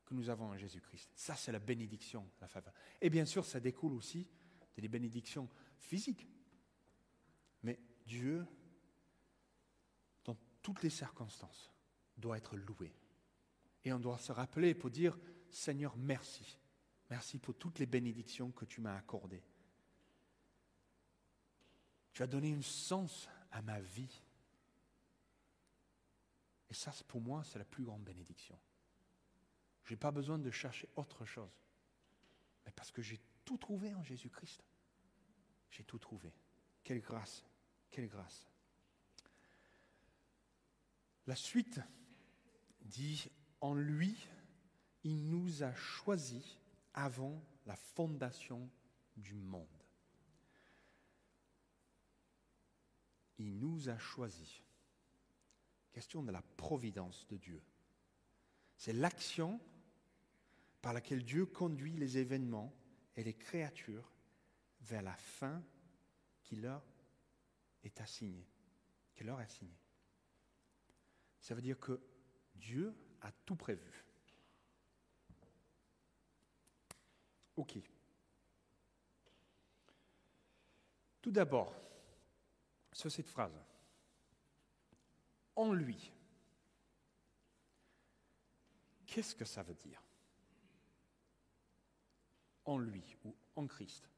que nous avons en Jésus-Christ. Ça, c'est la bénédiction, la faveur. Et bien sûr, ça découle aussi des bénédictions physiques. Mais Dieu, dans toutes les circonstances, doit être loué. Et on doit se rappeler pour dire, Seigneur, merci. Merci pour toutes les bénédictions que tu m'as accordées. Tu as donné un sens à ma vie. Et ça, pour moi, c'est la plus grande bénédiction. Je n'ai pas besoin de chercher autre chose. Mais parce que j'ai tout trouvé en Jésus-Christ. J'ai tout trouvé. Quelle grâce, quelle grâce. La suite dit, en lui, il nous a choisis avant la fondation du monde. Il nous a choisis. Question de la providence de Dieu. C'est l'action par laquelle Dieu conduit les événements et les créatures vers la fin qui leur est assignée, qui leur est assignée. Ça veut dire que Dieu a tout prévu. OK. Tout d'abord, sur cette phrase, en lui, qu'est-ce que ça veut dire? En lui ou en Christ.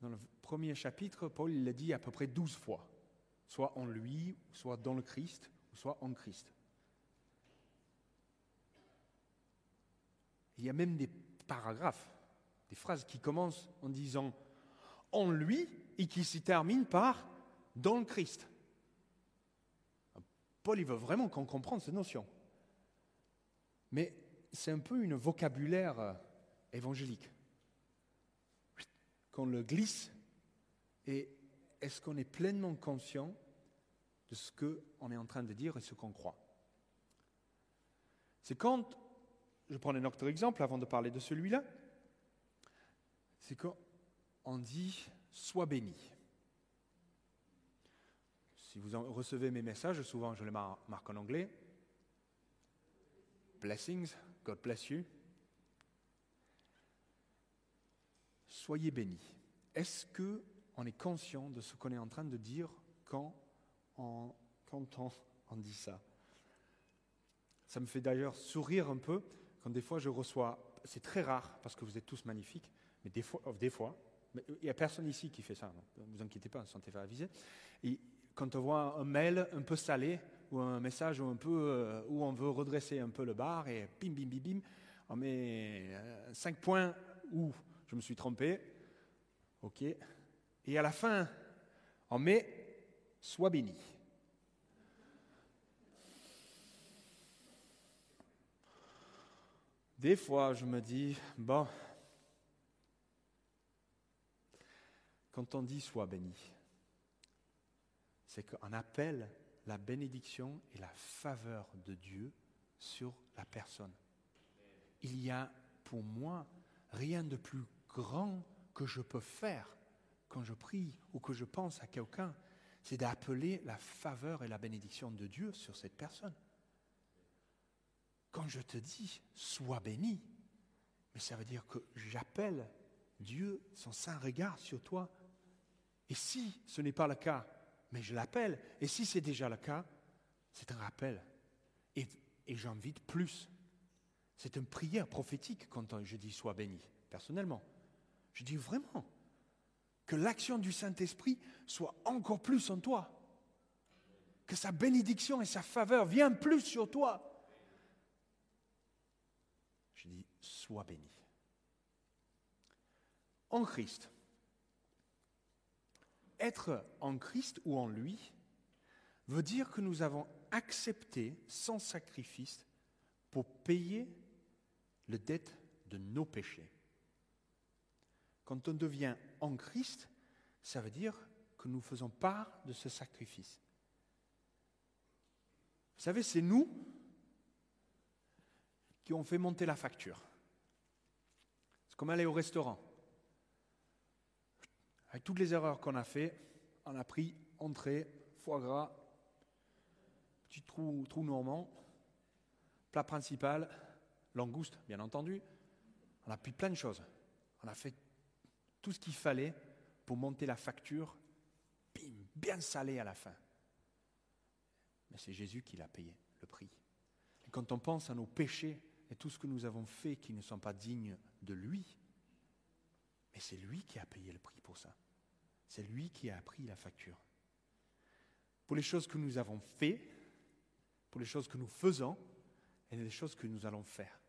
Dans le premier chapitre, Paul l'a dit à peu près douze fois, soit en lui, soit dans le Christ, soit en Christ. Il y a même des paragraphes, des phrases qui commencent en disant en lui et qui s'y terminent par dans le Christ. Paul, il veut vraiment qu'on comprenne cette notion. Mais c'est un peu une vocabulaire euh, évangélique. Qu'on le glisse et est-ce qu'on est pleinement conscient de ce qu'on est en train de dire et ce qu'on croit? C'est quand je prends un autre exemple avant de parler de celui-là, c'est qu'on dit sois béni. Si vous recevez mes messages, souvent je les marque en anglais. Blessings, God bless you. Soyez bénis. Est-ce que on est conscient de ce qu'on est en train de dire quand on, dit ça? Ça me fait d'ailleurs sourire un peu quand des fois je reçois, c'est très rare parce que vous êtes tous magnifiques, mais des fois, des fois il n'y a personne ici qui fait ça, ne vous inquiétez pas, sentez pas avisé. Et quand on voit un mail un peu salé ou un message euh, où on veut redresser un peu le bar et bim, bim, bim, bim, on met euh, cinq points où je me suis trompé, ok, et à la fin, on met sois béni. Des fois, je me dis, bon, quand on dit sois béni, c'est qu'on appelle la bénédiction et la faveur de Dieu sur la personne. Il y a pour moi rien de plus grand que je peux faire quand je prie ou que je pense à quelqu'un, c'est d'appeler la faveur et la bénédiction de Dieu sur cette personne. Quand je te dis sois béni, mais ça veut dire que j'appelle Dieu, son saint regard sur toi. Et si ce n'est pas le cas, mais je l'appelle, et si c'est déjà le cas, c'est un rappel. Et, et j'invite plus. C'est une prière prophétique quand je dis sois béni, personnellement. Je dis vraiment que l'action du Saint-Esprit soit encore plus en toi. Que sa bénédiction et sa faveur viennent plus sur toi. Je dis, sois béni. En Christ. Être en Christ ou en lui veut dire que nous avons accepté sans sacrifice pour payer le dette de nos péchés. Quand on devient en Christ, ça veut dire que nous faisons part de ce sacrifice. Vous savez, c'est nous qui ont fait monter la facture. C'est comme aller au restaurant. Avec toutes les erreurs qu'on a fait, on a pris entrée, foie gras, petit trou, trou normand, plat principal, langouste, bien entendu. On a pris plein de choses. On a fait tout ce qu'il fallait pour monter la facture, bim, bien salée à la fin. Mais c'est Jésus qui l'a payé, le prix. Quand on pense à nos péchés, et tout ce que nous avons fait qui ne sont pas dignes de lui, mais c'est lui qui a payé le prix pour ça. C'est lui qui a pris la facture. Pour les choses que nous avons fait, pour les choses que nous faisons et les choses que nous allons faire.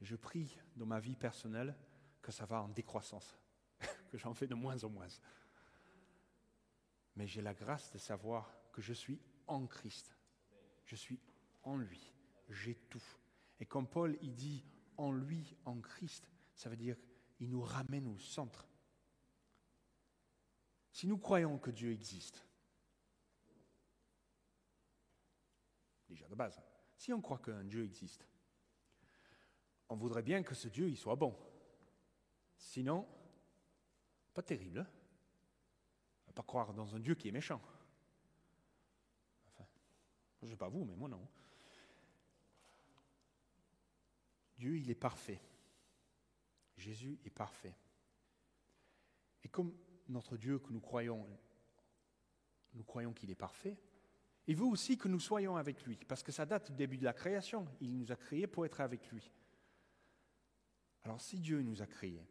Je prie dans ma vie personnelle que ça va en décroissance, que j'en fais de moins en moins. Mais j'ai la grâce de savoir que je suis en Christ. Je suis en lui. J'ai tout. Et comme Paul, il dit en lui, en Christ, ça veut dire il nous ramène au centre. Si nous croyons que Dieu existe, déjà de base, si on croit qu'un Dieu existe, on voudrait bien que ce Dieu il soit bon. Sinon, pas terrible. Hein. Pas croire dans un Dieu qui est méchant. Enfin, je ne sais pas vous, mais moi non. Dieu, il est parfait. Jésus est parfait. Et comme notre Dieu que nous croyons, nous croyons qu'il est parfait, il veut aussi que nous soyons avec lui, parce que ça date du début de la création. Il nous a créés pour être avec lui. Alors si Dieu nous a créés,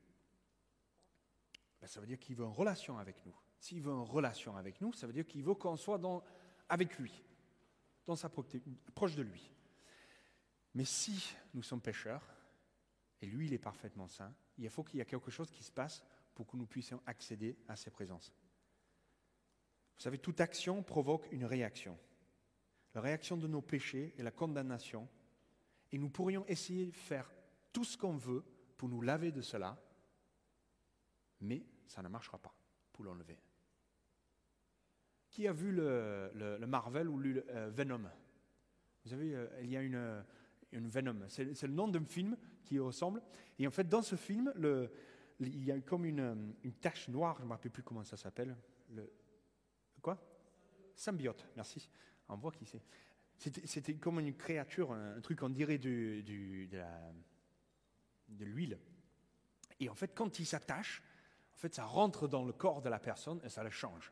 ben, ça veut dire qu'il veut une relation avec nous. S'il veut une relation avec nous, ça veut dire qu'il veut qu'on soit avec lui, dans sa proche de lui. Mais si nous sommes pécheurs, et lui il est parfaitement saint, il faut qu'il y ait quelque chose qui se passe pour que nous puissions accéder à ses présences. Vous savez, toute action provoque une réaction. La réaction de nos péchés est la condamnation. Et nous pourrions essayer de faire tout ce qu'on veut pour nous laver de cela, mais ça ne marchera pas pour l'enlever. Qui a vu le, Marvel ou lu euh, Venom? Vous savez, euh, il y a une, Venom. C'est le nom d'un film qui ressemble. Et en fait, dans ce film, le, il y a comme une, une tache noire, je ne me rappelle plus comment ça s'appelle. Le, quoi? Symbiote, merci. On voit qui c'est. C'était comme une créature, un, truc, on dirait de l'huile. Et en fait, quand il s'attache, fait, ça rentre dans le corps de la personne et ça le change.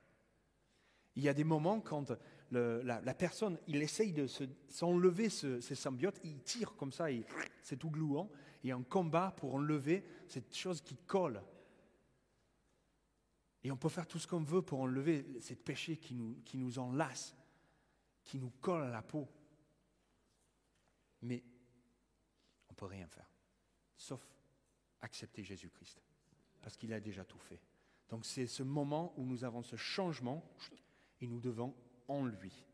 Il y a des moments quand la, personne, il essaye de s'enlever ces symbiotes, il tire comme ça, c'est tout gluant, et un combat pour enlever cette chose qui colle. Et on peut faire tout ce qu'on veut pour enlever cette péché qui nous, qui nous enlace, qui nous colle à la peau. Mais on ne peut rien faire sauf accepter Jésus-Christ, parce qu'il a déjà tout fait. Donc c'est ce moment où nous avons ce changement et nous devons en lui.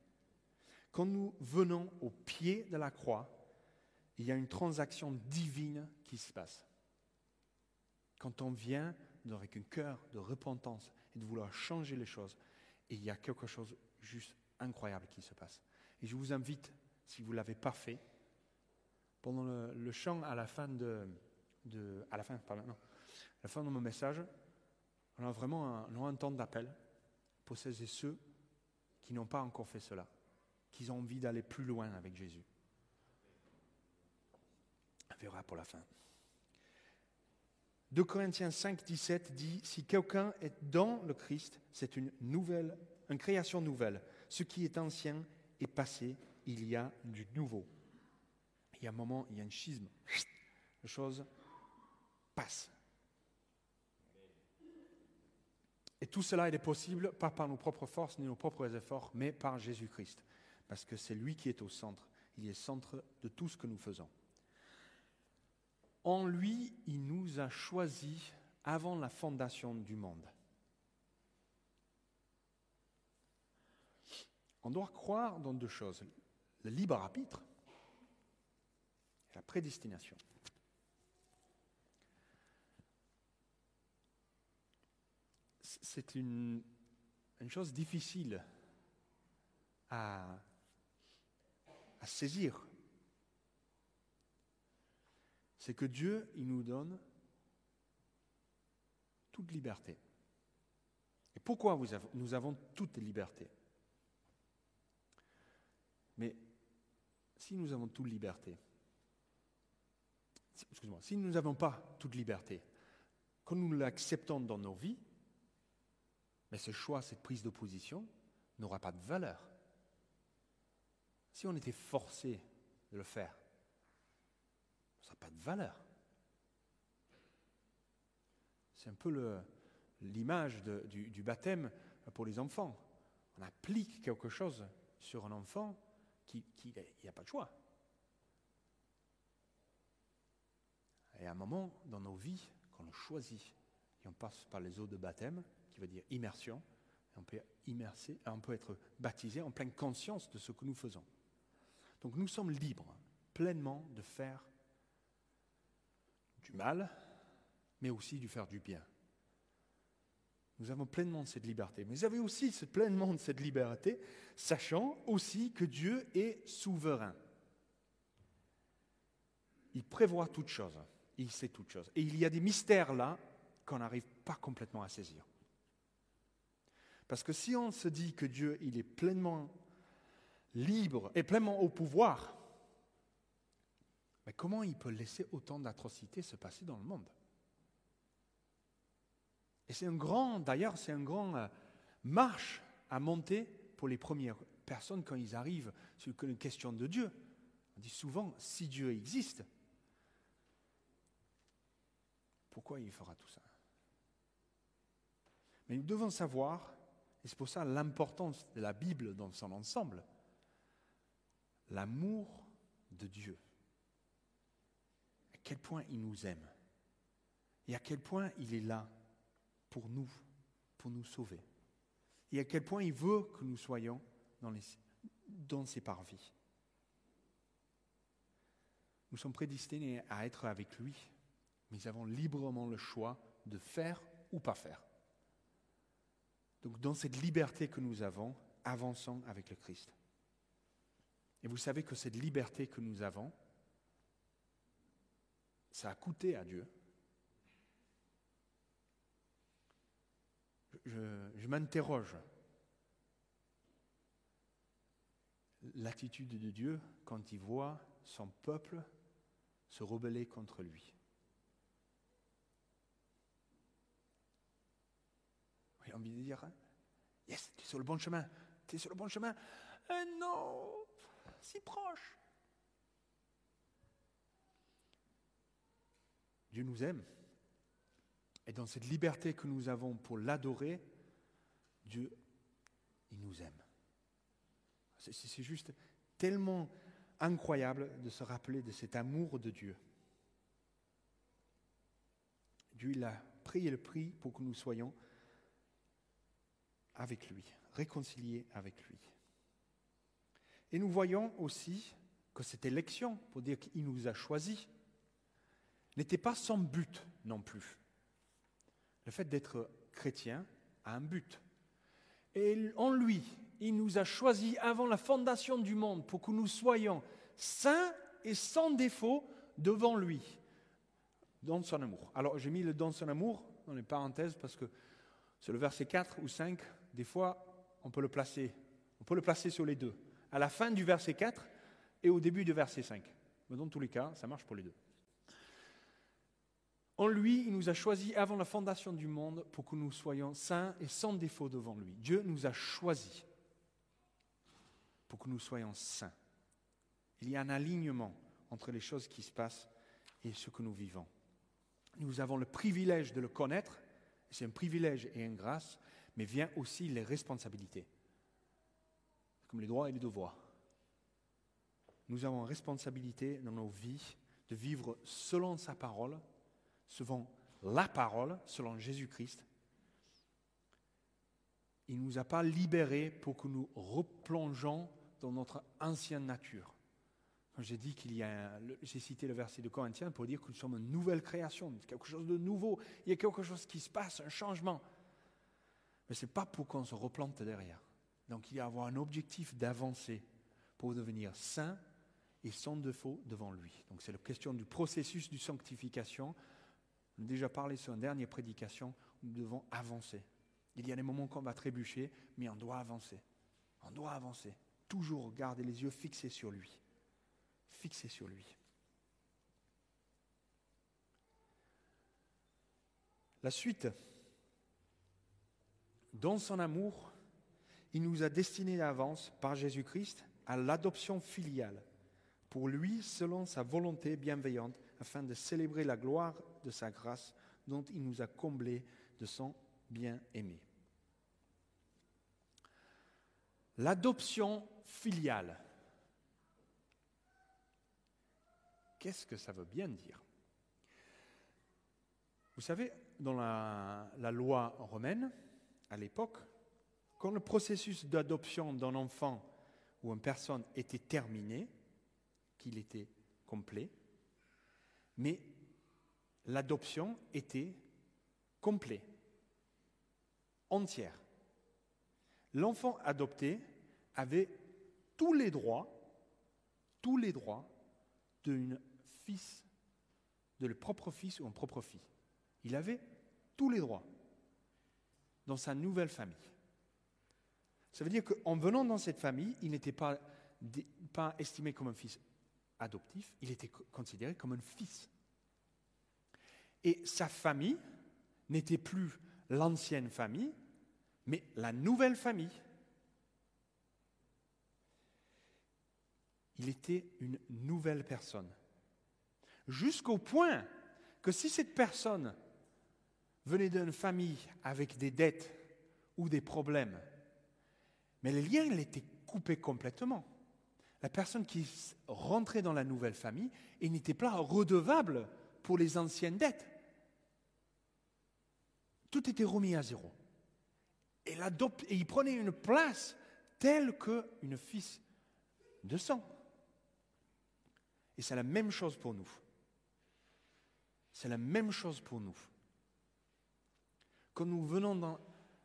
Quand nous venons au pied de la croix, il y a une transaction divine qui se passe. Quand on vient avec un cœur de repentance et de vouloir changer les choses, il y a quelque chose juste incroyable qui se passe. Et je vous invite, si vous ne l'avez pas fait, pendant le, chant à la fin de, à la fin, la fin de mon message, on a vraiment un, un temps d'appel pour celles et ceux qui n'ont pas encore fait cela, qui ont envie d'aller plus loin avec Jésus. On verra pour la fin. 2 Corinthiens 5, 17 dit Si quelqu'un est dans le Christ, c'est une nouvelle, une création nouvelle. Ce qui est ancien est passé, il y a du nouveau il y a un moment, il y a un schisme. Les choses passent. Et tout cela est possible pas par nos propres forces ni nos propres efforts, mais par Jésus-Christ. Parce que c'est lui qui est au centre. Il est centre de tout ce que nous faisons. En lui, il nous a choisis avant la fondation du monde. On doit croire dans deux choses. Le libre arbitre, la prédestination. C'est une, chose difficile à, saisir. C'est que Dieu, il nous donne toute liberté. Et pourquoi nous avons toute liberté Mais si nous avons toute liberté, excuse-moi, si nous n'avons pas toute liberté, quand nous l'acceptons dans nos vies, mais ce choix, cette prise de position n'aura pas de valeur. Si on était forcé de le faire, ça n'a pas de valeur. C'est un peu l'image du, du baptême pour les enfants. On applique quelque chose sur un enfant qu'il n'y a pas de choix. Et à un moment dans nos vies, quand on choisit, et on passe par les eaux de baptême, qui veut dire immersion, on peut, être baptisé en pleine conscience de ce que nous faisons. Donc nous sommes libres pleinement de faire du mal, mais aussi de faire du bien. Nous avons pleinement cette liberté. Mais vous avez aussi pleinement cette liberté, sachant aussi que Dieu est souverain. Il prévoit toutes choses. Il sait toutes choses. Et il y a des mystères là qu'on n'arrive pas complètement à saisir. Parce que si on se dit que Dieu, il est pleinement libre et pleinement au pouvoir, mais comment il peut laisser autant d'atrocités se passer dans le monde? Et c'est un grand, d'ailleurs, c'est un grand euh, marche à monter pour les premières personnes quand ils arrivent sur une question de Dieu. On dit souvent, si Dieu existe, pourquoi il fera tout ça? Mais nous devons savoir, et c'est pour ça l'importance de la Bible dans son ensemble, l'amour de Dieu. À quel point il nous aime. Et à quel point il est là pour nous, pour nous sauver. Et à quel point il veut que nous soyons dans, dans ses parvis. Nous sommes prédestinés à être avec lui nous avons librement le choix de faire ou pas faire. Donc dans cette liberté que nous avons, avançons avec le Christ. Et vous savez que cette liberté que nous avons, ça a coûté à Dieu. Je, je m'interroge. L'attitude de Dieu quand il voit son peuple se rebeller contre lui. J'ai envie de dire, yes, tu es sur le bon chemin, tu es sur le bon chemin. Eh non, si proche. Dieu nous aime. Et dans cette liberté que nous avons pour l'adorer, Dieu, il nous aime. C'est juste tellement incroyable de se rappeler de cet amour de Dieu. Dieu, il a pris le prix pour que nous soyons avec lui, réconcilié avec lui. Et nous voyons aussi que cette élection, pour dire qu'il nous a choisis, n'était pas sans but non plus. Le fait d'être chrétien a un but. Et en lui, il nous a choisis avant la fondation du monde pour que nous soyons saints et sans défaut devant lui, dans son amour. Alors j'ai mis le dans son amour dans les parenthèses parce que c'est le verset 4 ou 5 des fois, on peut le placer. On peut le placer sur les deux. À la fin du verset 4 et au début du verset 5. Mais dans tous les cas, ça marche pour les deux. En lui, il nous a choisis avant la fondation du monde pour que nous soyons saints et sans défaut devant lui. Dieu nous a choisis pour que nous soyons saints. Il y a un alignement entre les choses qui se passent et ce que nous vivons. Nous avons le privilège de le connaître, c'est un privilège et une grâce, mais vient aussi les responsabilités, comme les droits et les devoirs. Nous avons responsabilité dans nos vies de vivre selon sa parole, selon la parole, selon Jésus-Christ. Il ne nous a pas libérés pour que nous replongeons dans notre ancienne nature. J'ai dit qu'il y a, j'ai cité le verset de Corinthiens pour dire que nous sommes une nouvelle création, quelque chose de nouveau, il y a quelque chose qui se passe, un changement. Mais ce n'est pas pour qu'on se replante derrière. Donc il y a avoir un objectif d'avancer pour devenir saint et sans défaut devant lui. Donc c'est la question du processus de sanctification. On a déjà parlé sur une dernière prédication, nous devons avancer. Il y a des moments qu'on va trébucher, mais on doit avancer. On doit avancer. Toujours garder les yeux fixés sur lui. Fixés sur lui. La suite, dans son amour, il nous a destinés d'avance par Jésus-Christ à l'adoption filiale, pour lui selon sa volonté bienveillante, afin de célébrer la gloire de sa grâce dont il nous a comblés de son bien-aimé. L'adoption filiale. Qu'est-ce que ça veut bien dire? Vous savez, dans la, la loi romaine, à l'époque, quand le processus d'adoption d'un enfant ou une personne était terminé, qu'il était complet, mais l'adoption était complet, entière. L'enfant adopté avait tous les droits, tous les droits d'un fils, de le propre fils ou un propre fille. Il avait tous les droits dans sa nouvelle famille. Ça veut dire qu'en venant dans cette famille, il n'était pas, pas estimé comme un fils adoptif, il était considéré comme un fils. Et sa famille n'était plus l'ancienne famille, mais la nouvelle famille. Il était une nouvelle personne. Jusqu'au point que si cette personne venait d'une famille avec des dettes ou des problèmes, mais le lien il était coupé complètement. La personne qui rentrait dans la nouvelle famille, il n'était pas redevable pour les anciennes dettes. Tout était remis à zéro. Et, et il prenait une place telle qu'une fils de sang. Et c'est la même chose pour nous. C'est la même chose pour nous. Quand nous venons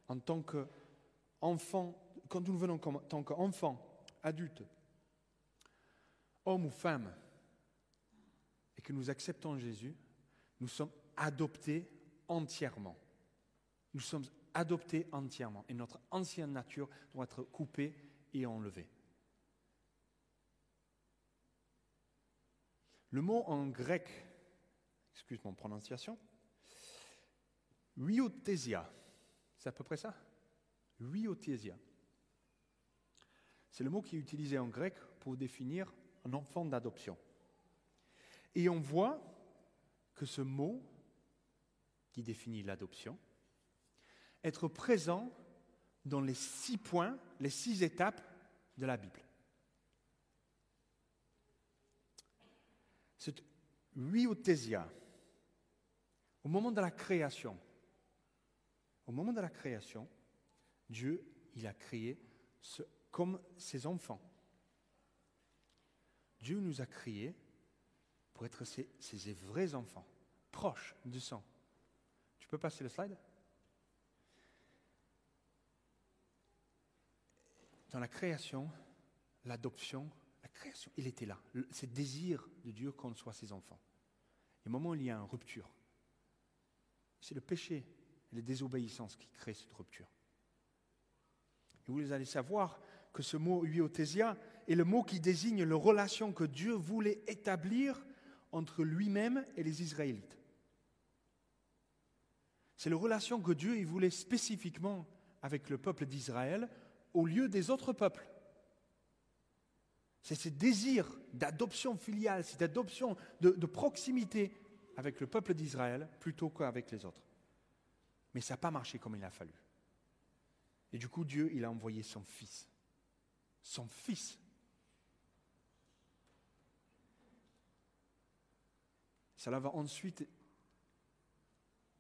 en tant qu'enfants, quand nous venons en tant qu'enfants, adultes, hommes ou femmes, et que nous acceptons Jésus, nous sommes adoptés entièrement. Nous sommes adoptés entièrement et notre ancienne nature doit être coupée et enlevée. Le mot en grec, excuse mon prononciation, huiothesia, c'est à peu près ça? Huiothesia. C'est le mot qui est utilisé en grec pour définir un enfant d'adoption. Et on voit que ce mot qui définit l'adoption être présent dans les six points, les six étapes de la Bible. Cette huiothésia, au moment de la création, au moment de la création, Dieu, il a créé ce, comme ses enfants. Dieu nous a créés pour être ses, vrais enfants, proches du sang. Tu peux passer le slide? Dans la création, l'adoption, la création, il était là. C'est le désir de Dieu qu'on soit ses enfants. Et au moment où il y a une rupture, c'est le péché et la désobéissance qui créent cette rupture. Vous allez savoir que ce mot huiothésia est le mot qui désigne la relation que Dieu voulait établir entre lui-même et les Israélites. C'est la relation que Dieu voulait spécifiquement avec le peuple d'Israël au lieu des autres peuples. C'est ce désir d'adoption filiale, cette adoption de proximité avec le peuple d'Israël plutôt qu'avec les autres. Mais ça n'a pas marché comme il a fallu. Et du coup, Dieu, il a envoyé son fils. Son fils. Cela va ensuite,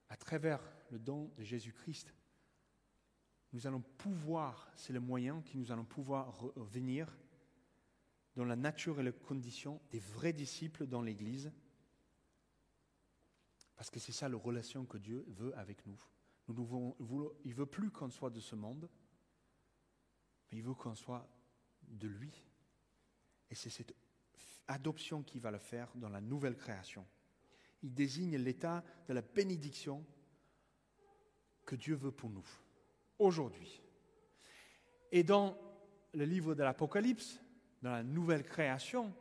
à travers le don de Jésus-Christ, nous allons pouvoir, c'est le moyen qui nous allons pouvoir revenir dans la nature et les conditions des vrais disciples dans l'Église. Parce que c'est ça la relation que Dieu veut avec nous. Nous il ne veut plus qu'on soit de ce monde, mais il veut qu'on soit de lui. Et c'est cette adoption qui va le faire dans la nouvelle création. Il désigne l'état de la bénédiction que Dieu veut pour nous aujourd'hui. Et dans le livre de l'Apocalypse, dans la nouvelle création,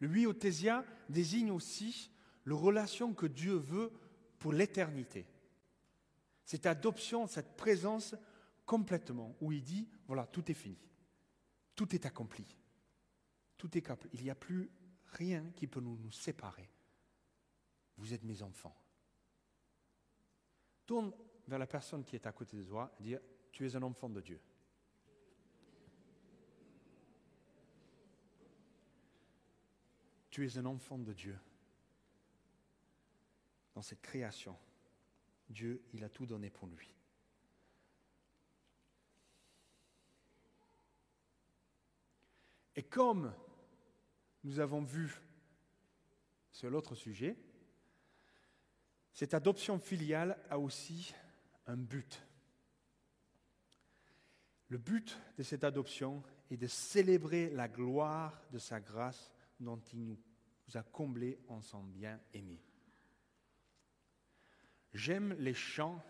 le huiothésia désigne aussi la relation que Dieu veut pour l'éternité cette adoption, cette présence complètement, où il dit, voilà, tout est fini, tout est accompli, tout est capable. il n'y a plus rien qui peut nous, nous séparer. Vous êtes mes enfants. Tourne vers la personne qui est à côté de toi et dis, tu es un enfant de Dieu. Tu es un enfant de Dieu dans cette création. Dieu, il a tout donné pour lui. Et comme nous avons vu sur l'autre sujet, cette adoption filiale a aussi un but. Le but de cette adoption est de célébrer la gloire de sa grâce dont il nous a comblés en son bien-aimé. J'aime les chants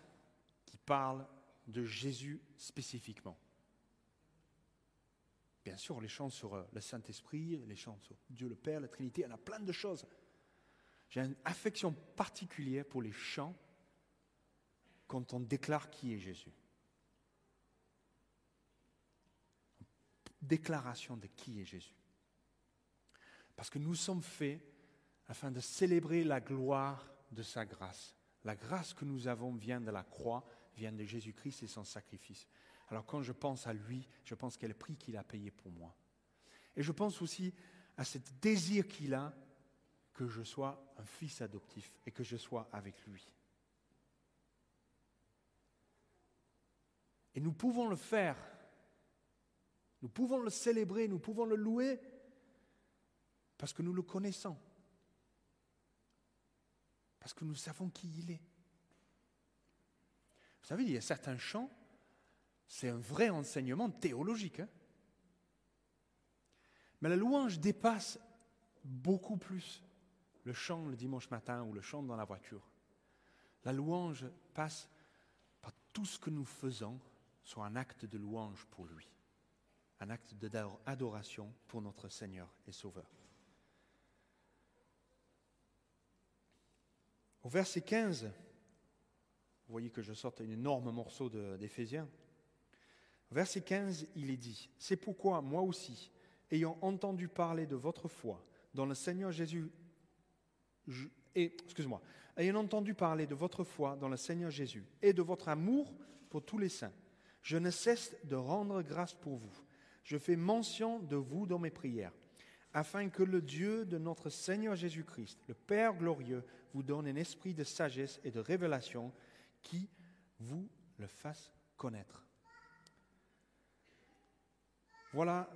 qui parlent de Jésus spécifiquement. Bien sûr, les chants sur euh, le Saint-Esprit, les chants sur Dieu le Père, la Trinité, il y en a plein de choses. J'ai une affection particulière pour les chants quand on déclare qui est Jésus. Déclaration de qui est Jésus. Parce que nous sommes faits afin de célébrer la gloire de sa grâce. La grâce que nous avons vient de la croix, vient de Jésus-Christ et son sacrifice. Alors quand je pense à lui, je pense quel prix qu'il a payé pour moi. Et je pense aussi à ce désir qu'il a que je sois un fils adoptif et que je sois avec lui. Et nous pouvons le faire. Nous pouvons le célébrer, nous pouvons le louer parce que nous le connaissons. Parce que nous savons qui il est. Vous savez, il y a certains chants, c'est un vrai enseignement théologique. Hein. Mais la louange dépasse beaucoup plus le chant le dimanche matin ou le chant dans la voiture. La louange passe par tout ce que nous faisons soit un acte de louange pour lui, un acte d'adoration pour notre Seigneur et Sauveur. Au verset 15, vous voyez que je sorte un énorme morceau d'Éphésiens. Verset 15, il est dit, C'est pourquoi moi aussi, ayant entendu parler de votre foi dans le Seigneur Jésus, et, ayant entendu parler de votre foi dans le Seigneur Jésus et de votre amour pour tous les saints, je ne cesse de rendre grâce pour vous. Je fais mention de vous dans mes prières, afin que le Dieu de notre Seigneur Jésus-Christ, le Père glorieux, vous donne un esprit de sagesse et de révélation qui vous le fasse connaître. Voilà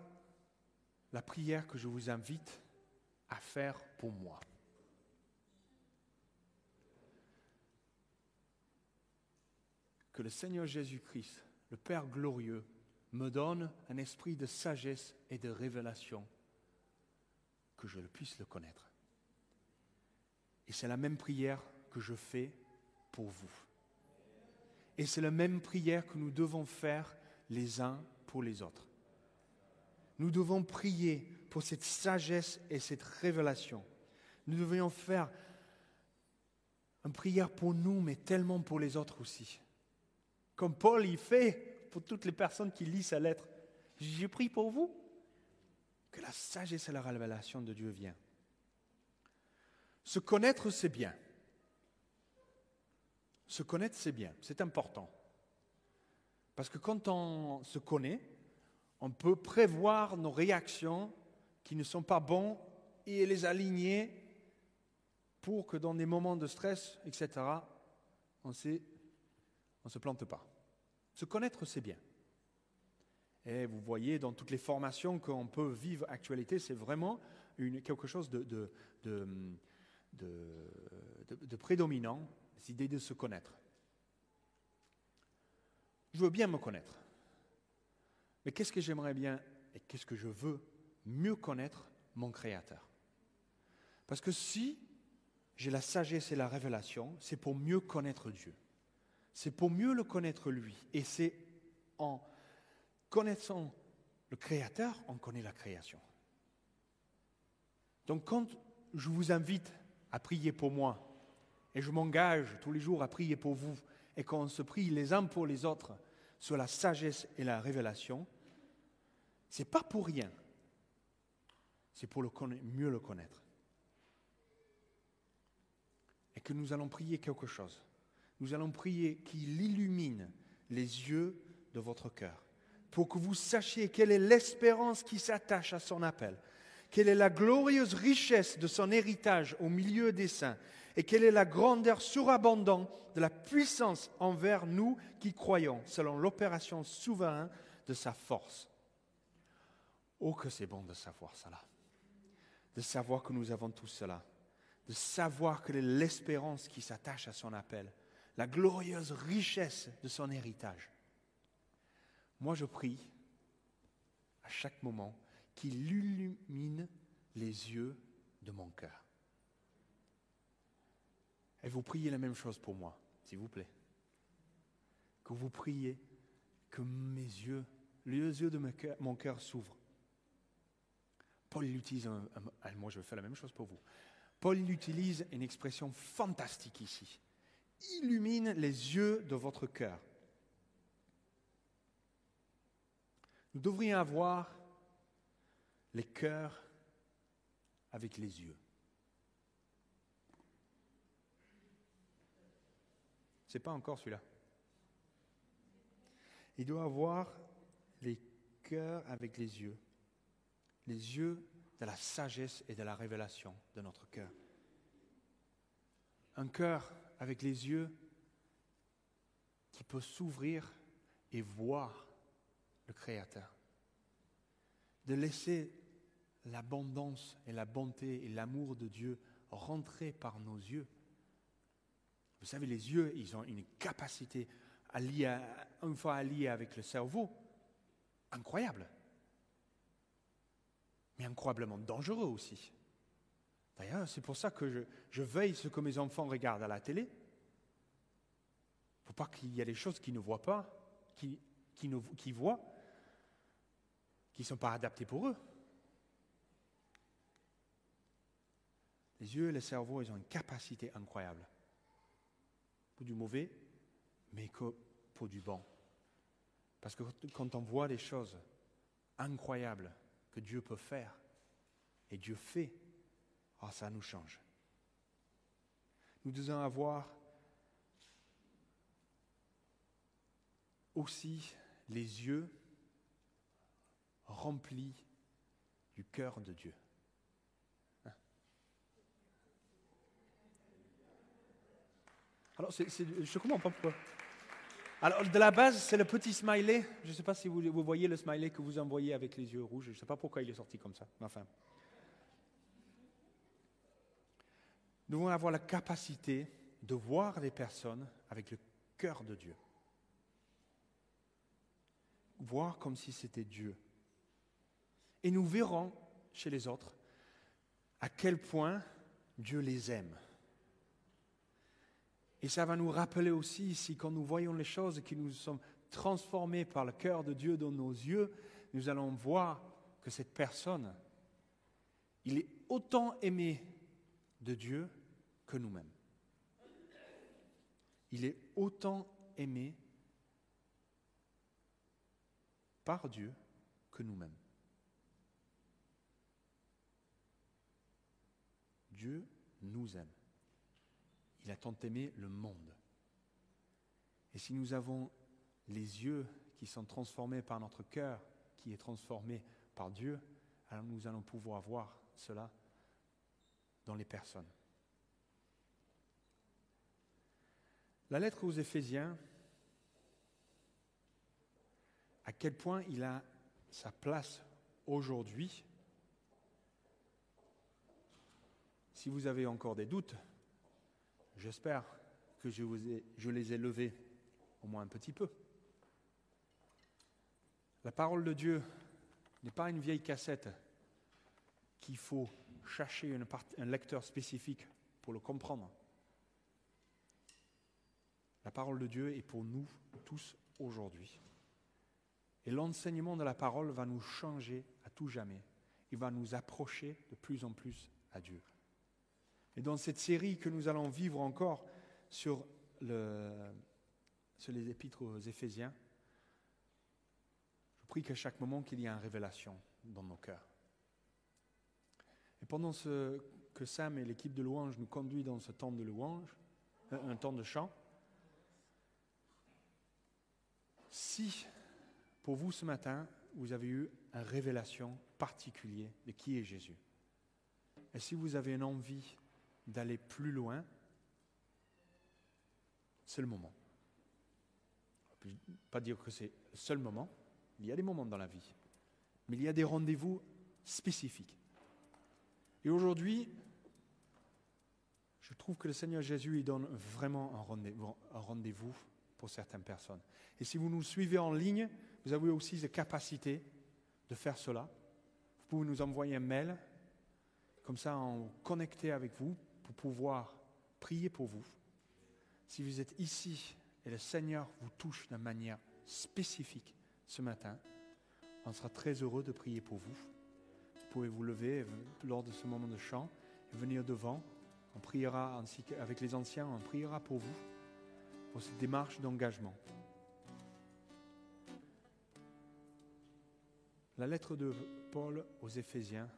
la prière que je vous invite à faire pour moi. Que le Seigneur Jésus-Christ le Père glorieux, me donne un esprit de sagesse et de révélation, que je puisse le connaître. Et c'est la même prière que je fais pour vous. Et c'est la même prière que nous devons faire les uns pour les autres. Nous devons prier pour cette sagesse et cette révélation. Nous devons faire une prière pour nous, mais tellement pour les autres aussi. Comme Paul y fait pour toutes les personnes qui lisent sa lettre. J'ai prie pour vous que la sagesse et la révélation de Dieu viennent. Se connaître, c'est bien. Se connaître, c'est bien, c'est important. Parce que quand on se connaît, on peut prévoir nos réactions qui ne sont pas bonnes et les aligner pour que dans des moments de stress, etc., on ne se plante pas. Se connaître, c'est bien. Et vous voyez, dans toutes les formations qu'on peut vivre actualité, c'est vraiment quelque chose de, prédominant, cette idée de se connaître. Je veux bien me connaître. Mais qu'est-ce que j'aimerais bien et qu'est-ce que je veux mieux connaître mon Créateur? Parce que si j'ai la sagesse et la révélation, c'est pour mieux connaître Dieu c'est pour mieux le connaître lui. Et c'est en connaissant le Créateur, on connaît la création. Donc quand je vous invite à prier pour moi, et je m'engage tous les jours à prier pour vous, et qu'on se prie les uns pour les autres sur la sagesse et la révélation, c'est pas pour rien. C'est pour mieux le connaître. Et que nous allons prier quelque chose nous allons prier qu'il illumine les yeux de votre cœur, pour que vous sachiez quelle est l'espérance qui s'attache à son appel, quelle est la glorieuse richesse de son héritage au milieu des saints, et quelle est la grandeur surabondante de la puissance envers nous qui croyons, selon l'opération souveraine de sa force. Oh, que c'est bon de savoir cela, de savoir que nous avons tout cela, de savoir que l'espérance qui s'attache à son appel, la glorieuse richesse de son héritage. Moi, je prie à chaque moment qu'il illumine les yeux de mon cœur. Et vous priez la même chose pour moi, s'il vous plaît. Que vous priez que mes yeux, les yeux de mon cœur s'ouvrent. Paul utilise, un, moi je faire la même chose pour vous. Paul utilise une expression fantastique ici. Illumine les yeux de votre cœur. Nous devrions avoir les cœurs avec les yeux. Ce n'est pas encore celui-là. Il doit avoir les cœurs avec les yeux. Les yeux de la sagesse et de la révélation de notre cœur. Un cœur avec les yeux qui peut s'ouvrir et voir le Créateur. De laisser l'abondance et la bonté et l'amour de Dieu rentrer par nos yeux. Vous savez, les yeux, ils ont une capacité à lier, une fois alliée avec le cerveau, incroyable. Mais incroyablement dangereux aussi. D'ailleurs, c'est pour ça que je, veille ce que mes enfants regardent à la télé. Faut pas qu'il y ait des choses qu'ils ne voient pas, voient, qui ne sont pas adaptées pour eux. Les yeux et le cerveau, ils ont une capacité incroyable. Pour du mauvais, mais pour du bon. Parce que quand on voit des choses incroyables que Dieu peut faire, et Dieu fait, oh, ça nous change. Nous devons avoir aussi les yeux remplis du cœur de Dieu. Alors, je ne comprends pas pourquoi. Alors, de la base, c'est le petit smiley. Je ne sais pas si vous, vous, voyez le smiley que vous envoyez avec les yeux rouges. Je ne sais pas pourquoi il est sorti comme ça. Enfin. Nous devons avoir la capacité de voir les personnes avec le cœur de Dieu. Voir comme si c'était Dieu. Et nous verrons chez les autres à quel point Dieu les aime. Et ça va nous rappeler aussi, si quand nous voyons les choses qui nous sommes transformés par le cœur de Dieu dans nos yeux, nous allons voir que cette personne, il est autant aimé de Dieu que nous-mêmes. Il est autant aimé par Dieu que nous-mêmes. Dieu nous aime. Il a tant aimé le monde. Et si nous avons les yeux qui sont transformés par notre cœur, qui est transformé par Dieu, alors nous allons pouvoir voir cela dans les personnes. La lettre aux Éphésiens, à quel point il a sa place aujourd'hui. Si vous avez encore des doutes, J'espère que je, les ai levés au moins un petit peu. La parole de Dieu n'est pas une vieille cassette qu'il faut chercher un lecteur spécifique pour le comprendre. La parole de Dieu est pour nous tous aujourd'hui. Et l'enseignement de la parole va nous changer à tout jamais. Il va nous approcher de plus en plus à Dieu. Et dans cette série que nous allons vivre encore sur, le, sur les épîtres aux Éphésiens, je prie qu'à chaque moment qu'il y ait une révélation dans nos cœurs. Et pendant ce, que Sam et l'équipe de louange nous conduisent dans ce temps de louange, euh, un temps de chant, si pour vous ce matin, vous avez eu une révélation particulière de qui est Jésus, Et si vous avez une envie d'aller plus loin, c'est le moment. Je ne peux pas dire que c'est le seul moment, il y a des moments dans la vie, mais il y a des rendez-vous spécifiques. Et aujourd'hui, je trouve que le Seigneur Jésus il donne vraiment un rendez-vous pour certaines personnes. Et si vous nous suivez en ligne, vous avez aussi la capacité de faire cela. Vous pouvez nous envoyer un mail, comme ça en connecter avec vous pour pouvoir prier pour vous. Si vous êtes ici et le Seigneur vous touche d'une manière spécifique ce matin, on sera très heureux de prier pour vous. Vous pouvez vous lever lors de ce moment de chant et venir devant. On priera ainsi avec les anciens, on priera pour vous, pour cette démarche d'engagement. La lettre de Paul aux Éphésiens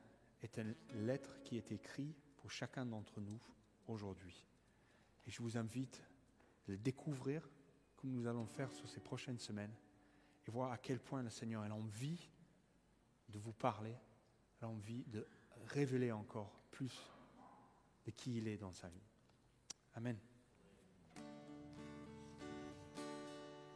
est une lettre qui est écrite chacun d'entre nous aujourd'hui. Et je vous invite à le découvrir comme nous allons faire sur ces prochaines semaines et voir à quel point le Seigneur a envie de vous parler, a envie de révéler encore plus de qui il est dans sa vie. Amen.